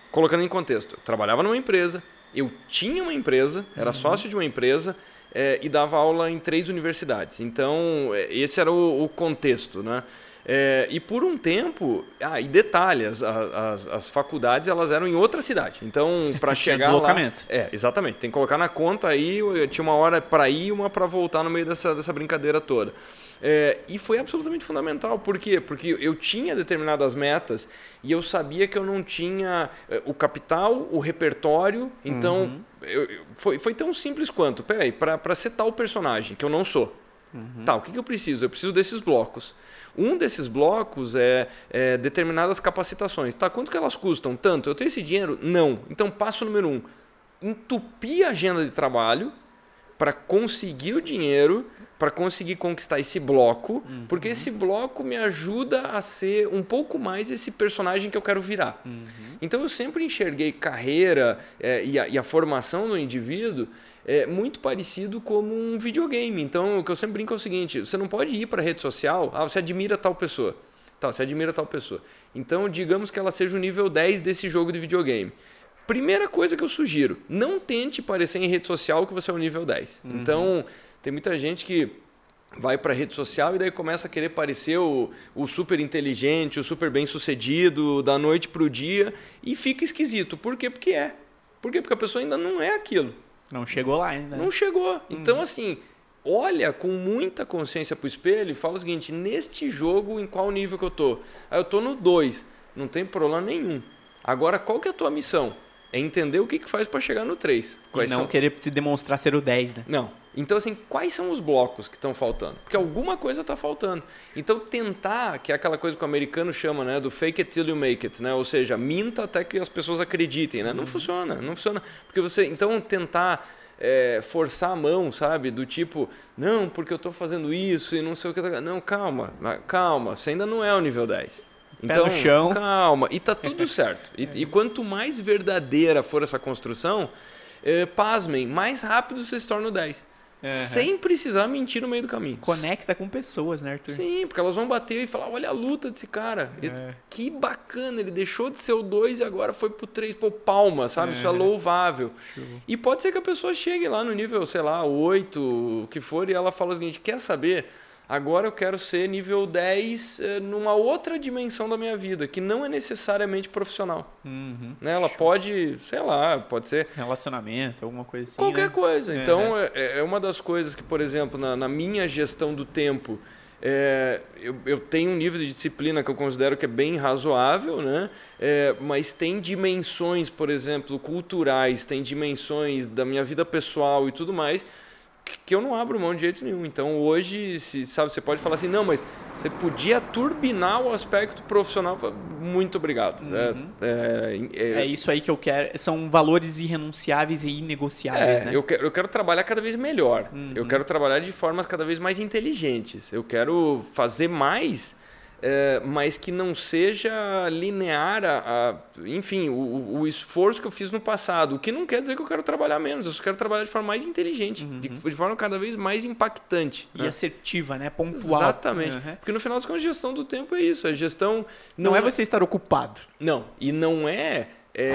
colocando em contexto, eu trabalhava numa empresa, eu tinha uma empresa, era uhum. sócio de uma empresa, é, e dava aula em três universidades. Então, é, esse era o, o contexto. Né? É, e por um tempo, ah, e detalhe, as, as, as, faculdades elas eram em outra cidade. Então, para chegar
deslocamento.
lá, é, exatamente. Tem que colocar na conta aí, tinha uma hora para ir e uma para voltar no meio dessa, dessa brincadeira toda. É, e foi absolutamente fundamental. Por quê? Porque eu tinha determinadas metas e eu sabia que eu não tinha é, o capital, o repertório. Então, uhum. eu, foi, foi tão simples quanto: peraí, para ser tal personagem, que eu não sou. Uhum. Tá, o que, que eu preciso? Eu preciso desses blocos. Um desses blocos é, é, determinadas capacitações. Tá, quanto que elas custam? Tanto. Eu tenho esse dinheiro? Não. Então, passo número um: entupir a agenda de trabalho para conseguir o dinheiro para conseguir conquistar esse bloco, uhum. porque esse bloco me ajuda a ser um pouco mais esse personagem que eu quero virar. Uhum. Então eu sempre enxerguei carreira é, e, a, e, a, formação do indivíduo é muito parecido como um videogame. Então o que eu sempre brinco é o seguinte: você não pode ir para a rede social, ah, você admira tal pessoa. Tá, você admira tal pessoa. Então, digamos que ela seja o nível 10 desse jogo de videogame. Primeira coisa que eu sugiro, não tente parecer em rede social que você é o nível 10. Uhum. Então, tem muita gente que vai para a rede social e daí começa a querer parecer o, o super inteligente, o super bem sucedido da noite para o dia e fica esquisito. Por quê? Porque é. Por quê? Porque a pessoa ainda não é aquilo.
Não chegou lá ainda.
Não chegou. Então, uhum. assim, olha com muita consciência para o espelho e fala o seguinte: neste jogo, em qual nível que eu tô? Aí eu tô no 2. Não tem problema nenhum. Agora, qual que é a tua missão? É entender o que, que faz para chegar no 3.
Quais e não são... querer se demonstrar ser o 10, né?
Não. Então, assim, quais são os blocos que estão faltando? Porque alguma coisa está faltando. Então, tentar, que é aquela coisa que o americano chama, né? Do fake it till you make it, né? Ou seja, minta até que as pessoas acreditem, né? Não uhum. funciona, não funciona. Porque você... Então, tentar... É, forçar a mão, sabe? Do tipo, não, porque eu estou fazendo isso e não sei o que. Não, calma, calma, você ainda não é o nível 10.
Então, no chão.
calma. E tá tudo certo. E, e quanto mais verdadeira for essa construção, é, pasmem, mais rápido você se torna o 10. Uhum. Sem precisar mentir no meio do caminho.
Conecta com pessoas, né, Arthur?
Sim, porque elas vão bater e falar: olha a luta desse cara. É. Que bacana, ele deixou de ser o 2 e agora foi pro 3, pô, palma, sabe? É. Isso é louvável. Show. E pode ser que a pessoa chegue lá no nível, sei lá, 8, o que for, e ela fala o seguinte: quer saber? Agora eu quero ser nível 10 eh, numa outra dimensão da minha vida, que não é necessariamente profissional. Uhum. Né? Ela pode, sei lá, pode ser.
Relacionamento, alguma coisa assim.
Qualquer
né?
coisa. Então, é. é, é uma das coisas que, por exemplo, na, na minha gestão do tempo. É, eu, eu, tenho um nível de disciplina que eu considero que é bem razoável, né? É, mas tem dimensões, por exemplo, culturais, tem dimensões da minha vida pessoal e tudo mais que eu não abro mão de jeito nenhum. Então hoje, se, sabe, você pode falar assim, não, mas você podia turbinar o aspecto profissional. Muito obrigado.
Uhum. É, é, é, é, isso aí que eu quero. São valores irrenunciáveis e inegociáveis,
é,
né?
Eu quero, eu quero trabalhar cada vez melhor. Uhum. Eu quero trabalhar de formas cada vez mais inteligentes. Eu quero fazer mais é, mas que não seja linear a, a enfim, o, o, esforço que eu fiz no passado. O que não quer dizer que eu quero trabalhar menos, eu só quero trabalhar de forma mais inteligente, uhum. de, de, forma cada vez mais impactante.
E né? assertiva, né? Pontual.
Exatamente. Uhum. Porque no final das contas, a gestão do tempo é isso. A gestão.
Não, não é você estar ocupado.
Não. E não é... é...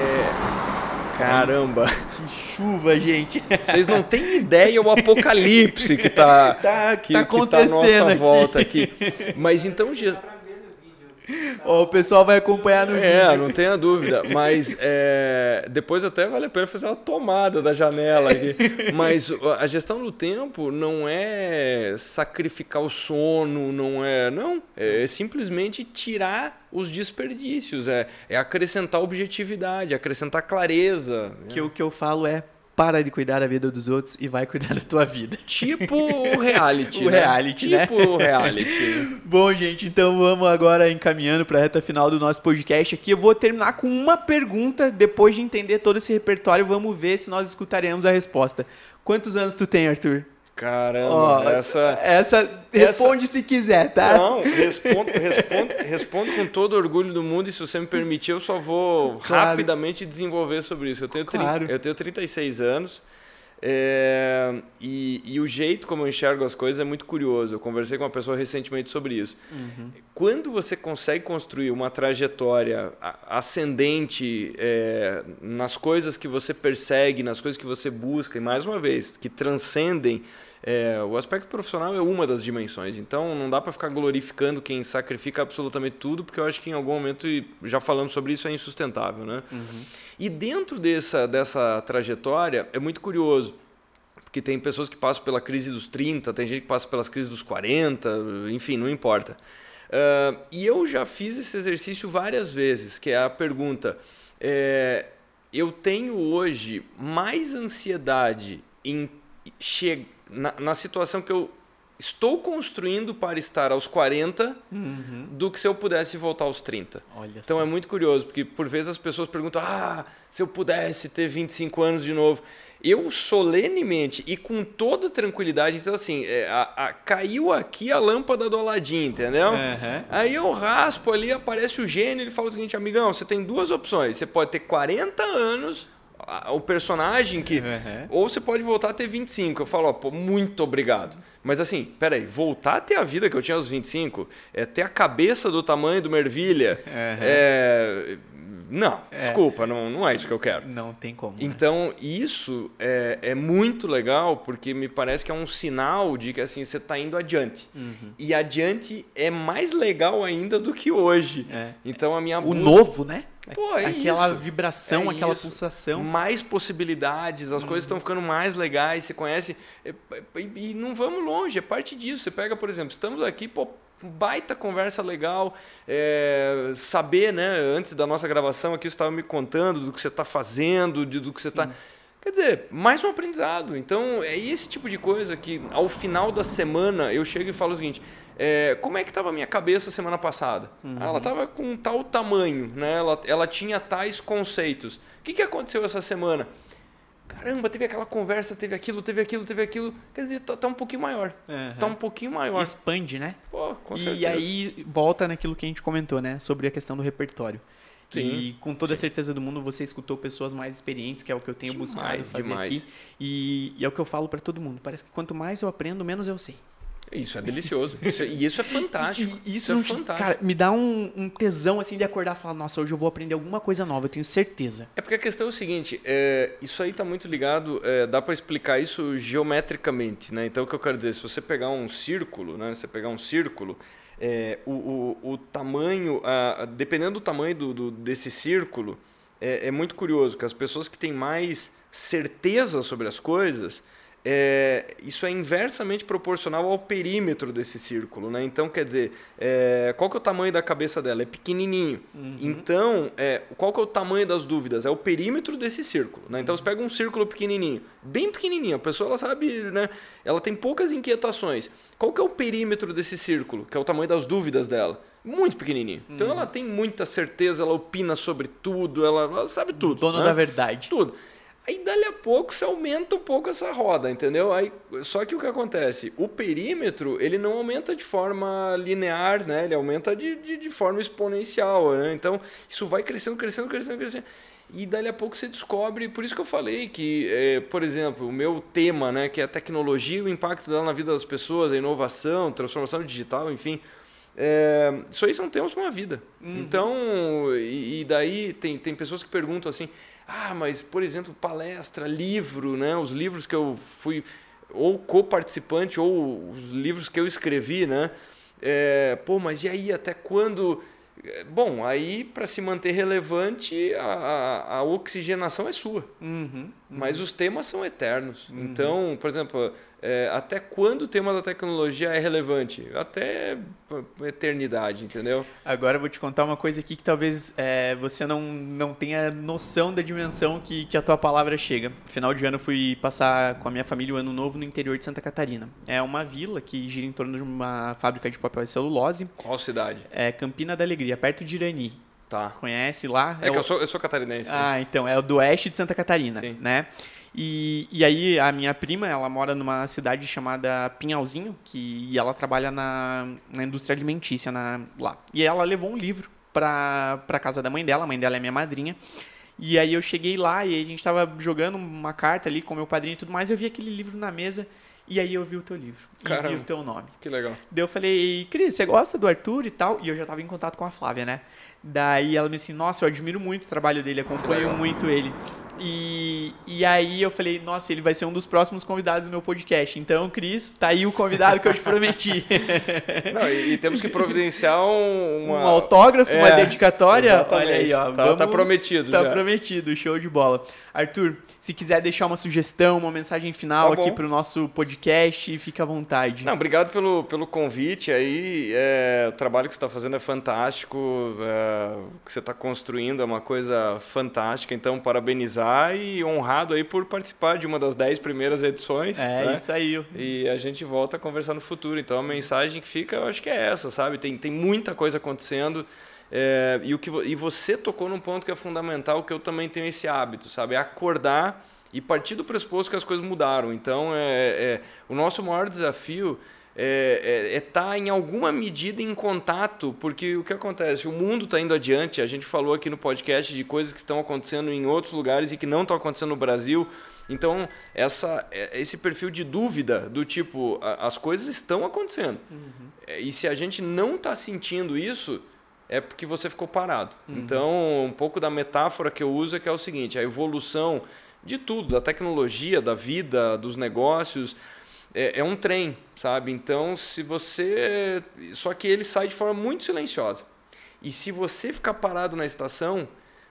Caramba!
Que chuva, gente!
Vocês não têm ideia o apocalipse que está
tá, que, tá acontecendo que tá à nossa
aqui. volta aqui. Mas então
o pessoal vai acompanhar no
é, vídeo. É, não tenha dúvida. Mas é, depois até vale a pena fazer uma tomada da janela aqui. Mas a gestão do tempo não é sacrificar o sono, não é. Não. É simplesmente tirar os desperdícios. É, é acrescentar objetividade, acrescentar clareza.
Que o que eu falo é para de cuidar da vida dos outros e vai cuidar da tua vida.
Tipo o reality,
o
né?
reality, né?
Tipo o reality.
Bom, gente, então vamos agora encaminhando para a reta final do nosso podcast aqui. Eu vou terminar com uma pergunta, depois de entender todo esse repertório, vamos ver se nós escutaremos a resposta. Quantos anos tu tem, Arthur?
Caramba, oh, essa,
essa. Responde essa... se quiser, tá?
Não, respondo, respondo, respondo com todo orgulho do mundo e se você me permitir, eu só vou claro. rapidamente desenvolver sobre isso. Eu tenho, claro. eu tenho 36 anos. É, e, e, o jeito como eu enxergo as coisas é muito curioso. Eu conversei com uma pessoa recentemente sobre isso. Uhum. Quando você consegue construir uma trajetória ascendente é, nas coisas que você persegue, nas coisas que você busca, e mais uma vez, que transcendem É, o aspecto profissional é uma das dimensões, então não dá para ficar glorificando quem sacrifica absolutamente tudo, porque eu acho que em algum momento, já falamos sobre isso, é insustentável. Né? Uhum. E dentro dessa, dessa trajetória, é muito curioso, porque tem pessoas que passam pela crise dos 30, tem gente que passa pelas crises dos 40, enfim, não importa. Uh, e eu já fiz esse exercício várias vezes, que é a pergunta: é, eu tenho hoje mais ansiedade em chegar na, na, situação que eu estou construindo para estar aos 40 uhum. do que se eu pudesse voltar aos 30. Olha então é muito curioso, porque por vezes as pessoas perguntam: ah, se eu pudesse ter 25 anos de novo eu solenemente e com toda tranquilidade, então assim, é, a, a, caiu aqui a lâmpada do Aladim, entendeu? Uhum. Aí eu raspo ali, aparece o gênio, ele fala o seguinte, amigão, você tem duas opções, você pode ter 40 anos, o personagem que. Uhum. Ou você pode voltar a ter 25. Eu falo, ó, pô, muito obrigado. Mas assim, peraí, voltar a ter a vida que eu tinha aos 25, é ter a cabeça do tamanho do Mervilha, uhum. é não, é. desculpa, não, não é isso que eu quero.
Não tem como. Né?
Então, isso é, é muito legal porque me parece que é um sinal de que assim, você está indo adiante. Uhum. E adiante é mais legal ainda do que hoje. É. Então, a minha
O busca... novo, né?
Pô, é
aquela
isso.
vibração, é aquela isso. pulsação.
Mais possibilidades, as uhum. coisas estão ficando mais legais, você conhece. E, e, não vamos longe, é parte disso. Você pega, por exemplo, estamos aqui, pô, baita conversa legal. É, saber, né? Antes da nossa gravação aqui, você estava me contando do que você está fazendo, de, do que você está. Quer dizer, mais um aprendizado. Então, é esse tipo de coisa que, ao final da semana, eu chego e falo o seguinte: é, como é que estava a minha cabeça semana passada? Uhum. ela estava com tal tamanho, né? ela, ela tinha tais conceitos. O que, que aconteceu essa semana? Caramba, teve aquela conversa, teve aquilo, teve aquilo, teve aquilo. Quer dizer, tá, tá um pouquinho maior. Uhum. Tá um pouquinho maior.
Expande, né?
Pô, com
certeza. E aí volta naquilo que a gente comentou, né? Sobre a questão do repertório. Sim, e com toda a certeza do mundo você escutou pessoas mais experientes, que é o que eu tenho demais, buscado fazer demais. aqui. E, e, é o que eu falo para todo mundo. Parece que quanto mais eu aprendo, menos eu sei.
Isso é delicioso. Isso, é, e isso é fantástico.
E, isso, isso é fantástico. Cara, me dá um, um, tesão assim de acordar e falar, nossa, hoje eu vou aprender alguma coisa nova, eu tenho certeza.
É porque a questão é o seguinte, é, isso aí está muito ligado, é, dá para explicar isso geometricamente, né? Então o que eu quero dizer, se você pegar um círculo, né? Você pegar um círculo, é, o, o, o, tamanho, a, dependendo do tamanho do, do desse círculo, é, é muito curioso que as pessoas que têm mais certeza sobre as coisas é, isso é inversamente proporcional ao perímetro desse círculo, né? Então, quer dizer, é, qual que é o tamanho da cabeça dela? É pequenininho. Uhum. Então, é, qual que é o tamanho das dúvidas? É o perímetro desse círculo, né? Então, uhum. você pega um círculo pequenininho, bem pequenininho, a pessoa ela sabe, né? Ela tem poucas inquietações. Qual que é o perímetro desse círculo? Que é o tamanho das dúvidas dela? Muito pequenininho. Então, uhum. ela tem muita certeza, ela opina sobre tudo, ela, ela sabe tudo.
Dono
né?
da verdade.
Tudo. Aí dali a pouco você aumenta um pouco essa roda, entendeu? Aí, só que o que acontece? O perímetro ele não aumenta de forma linear, né? Ele aumenta de, de, de forma exponencial, né? Então isso vai crescendo, crescendo, crescendo, crescendo. E dali a pouco você descobre, por isso que eu falei que, é, por exemplo, o meu tema, né, que é a tecnologia, o impacto dela na vida das pessoas, a inovação, transformação digital, enfim, é, isso aí são temas para uma vida. Uhum. Então, e, e, daí tem, tem pessoas que perguntam assim, ah, mas, por exemplo, palestra, livro, né? Os livros que eu fui ou co-participante ou os livros que eu escrevi, né? É, pô, mas e aí, até quando... Bom, aí para se manter relevante, a, a, a, oxigenação é sua. Uhum, uhum. Mas os temas são eternos. Uhum. Então, por exemplo, é, até quando o tema da tecnologia é relevante? Até eternidade, entendeu?
Agora eu vou te contar uma coisa aqui que talvez é, você não, não tenha noção da dimensão que, que a tua palavra chega. Final de ano eu fui passar com a minha família o ano novo no interior de Santa Catarina. É uma vila que gira em torno de uma fábrica de papel e celulose.
Qual cidade?
É Campina da Alegria, perto de Irani.
Tá.
Conhece lá?
É, é que o... eu, sou, eu sou catarinense.
Ah, né? então, é o do oeste de Santa Catarina, Sim. né? E, e aí a minha prima, ela mora numa cidade chamada Pinhalzinho, que e ela trabalha na, na indústria alimentícia na, lá. E ela levou um livro pra, pra casa da mãe dela, a mãe dela é minha madrinha. E aí eu cheguei lá e a gente tava jogando uma carta ali com meu padrinho e tudo mais, eu vi aquele livro na mesa e aí eu vi o teu livro. Caramba, e vi o teu nome.
Que legal.
Daí eu falei, Cris, você gosta do Arthur e tal? E eu já tava em contato com a Flávia, né? Daí ela me disse, nossa, eu admiro muito o trabalho dele, acompanho muito ele. E, e aí eu falei, nossa, ele vai ser um dos próximos convidados do meu podcast. Então, Cris, tá aí o convidado que eu te prometi.
Não, e, e, temos que providenciar um,
uma... um autógrafo, é, uma dedicatória.
Olha aí, ó. Tá, vamos... tá prometido.
Tá
já.
prometido, show de bola. Arthur, se quiser deixar uma sugestão, uma mensagem final tá aqui para o nosso podcast, fica à vontade.
Não, obrigado pelo, pelo convite aí. É, o trabalho que você está fazendo é fantástico. É, o que você está construindo é uma coisa fantástica. Então, parabenizar e honrado aí por participar de uma das dez primeiras edições.
É,
né?
isso aí.
E a gente volta a conversar no futuro. Então, a mensagem que fica, eu acho que é essa, sabe? Tem, tem muita coisa acontecendo. É, e, o que, e você tocou num ponto que é fundamental, que eu também tenho esse hábito, sabe? É acordar e partir do pressuposto que as coisas mudaram. Então, é, é o nosso maior desafio é estar, é, é tá, em alguma medida, em contato, porque o que acontece? O mundo está indo adiante. A gente falou aqui no podcast de coisas que estão acontecendo em outros lugares e que não estão acontecendo no Brasil. Então, essa, é, esse perfil de dúvida do tipo, as coisas estão acontecendo. Uhum. E se a gente não está sentindo isso, é porque você ficou parado. Uhum. Então, um pouco da metáfora que eu uso é que é o seguinte: a evolução de tudo, da tecnologia, da vida, dos negócios, é, é um trem, sabe? Então, se você. Só que ele sai de forma muito silenciosa. E se você ficar parado na estação,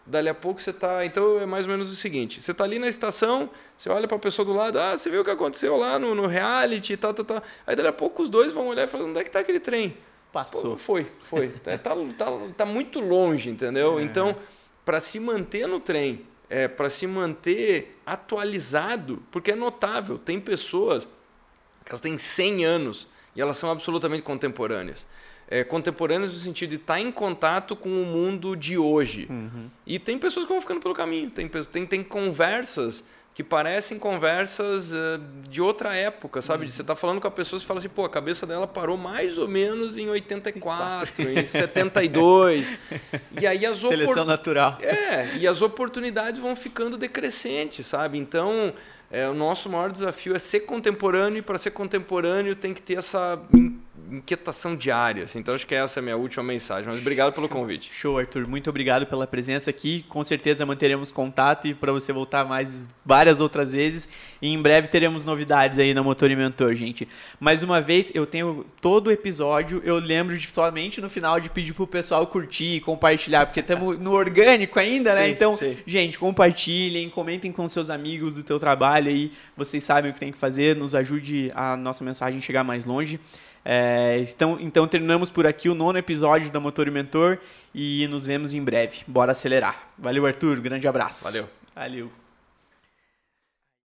dali a pouco você está. Então é mais ou menos o seguinte: você está ali na estação, você olha para a pessoa do lado, ah, você viu o que aconteceu lá no, no reality tal, tal, tal. Aí dali a pouco os dois vão olhar e falar: onde é que está aquele trem?
Passou.
Pô, foi, foi. tá, tá, tá, tá, muito longe, entendeu? É. Então, para se manter no trem, é, para se manter atualizado, porque é notável, tem pessoas que elas têm 100 anos e elas são absolutamente contemporâneas. É, contemporâneas no sentido de estar tá em contato com o mundo de hoje. Uhum. E tem pessoas que vão ficando pelo caminho, tem, tem, tem conversas que parecem conversas uh, de outra época, sabe? Uhum. Você está falando com a pessoa e fala assim, pô, a cabeça dela parou mais ou menos em 84, em 72. e aí as
Seleção natural.
É, e as oportunidades vão ficando decrescentes, sabe? Então, é, o nosso maior desafio é ser contemporâneo e para ser contemporâneo tem que ter essa inquietação diária. Assim. Então acho que essa é a minha última mensagem. Mas obrigado pelo convite.
Show, Arthur. Muito obrigado pela presença aqui. Com certeza manteremos contato e para você voltar mais várias outras vezes. E em breve teremos novidades aí na Motor e Mentor, gente. Mais uma vez, eu tenho todo o episódio, eu lembro de somente no final de pedir pro pessoal curtir e compartilhar, porque estamos no orgânico ainda, né? Então, sim. gente, compartilhem, comentem com seus amigos do teu trabalho aí. Vocês sabem o que tem que fazer, nos ajude a nossa mensagem chegar mais longe. É, então, então terminamos por aqui o nono episódio da Motor e Mentor e nos vemos em breve. Bora acelerar. Valeu, Arthur. Grande abraço.
Valeu.
Valeu.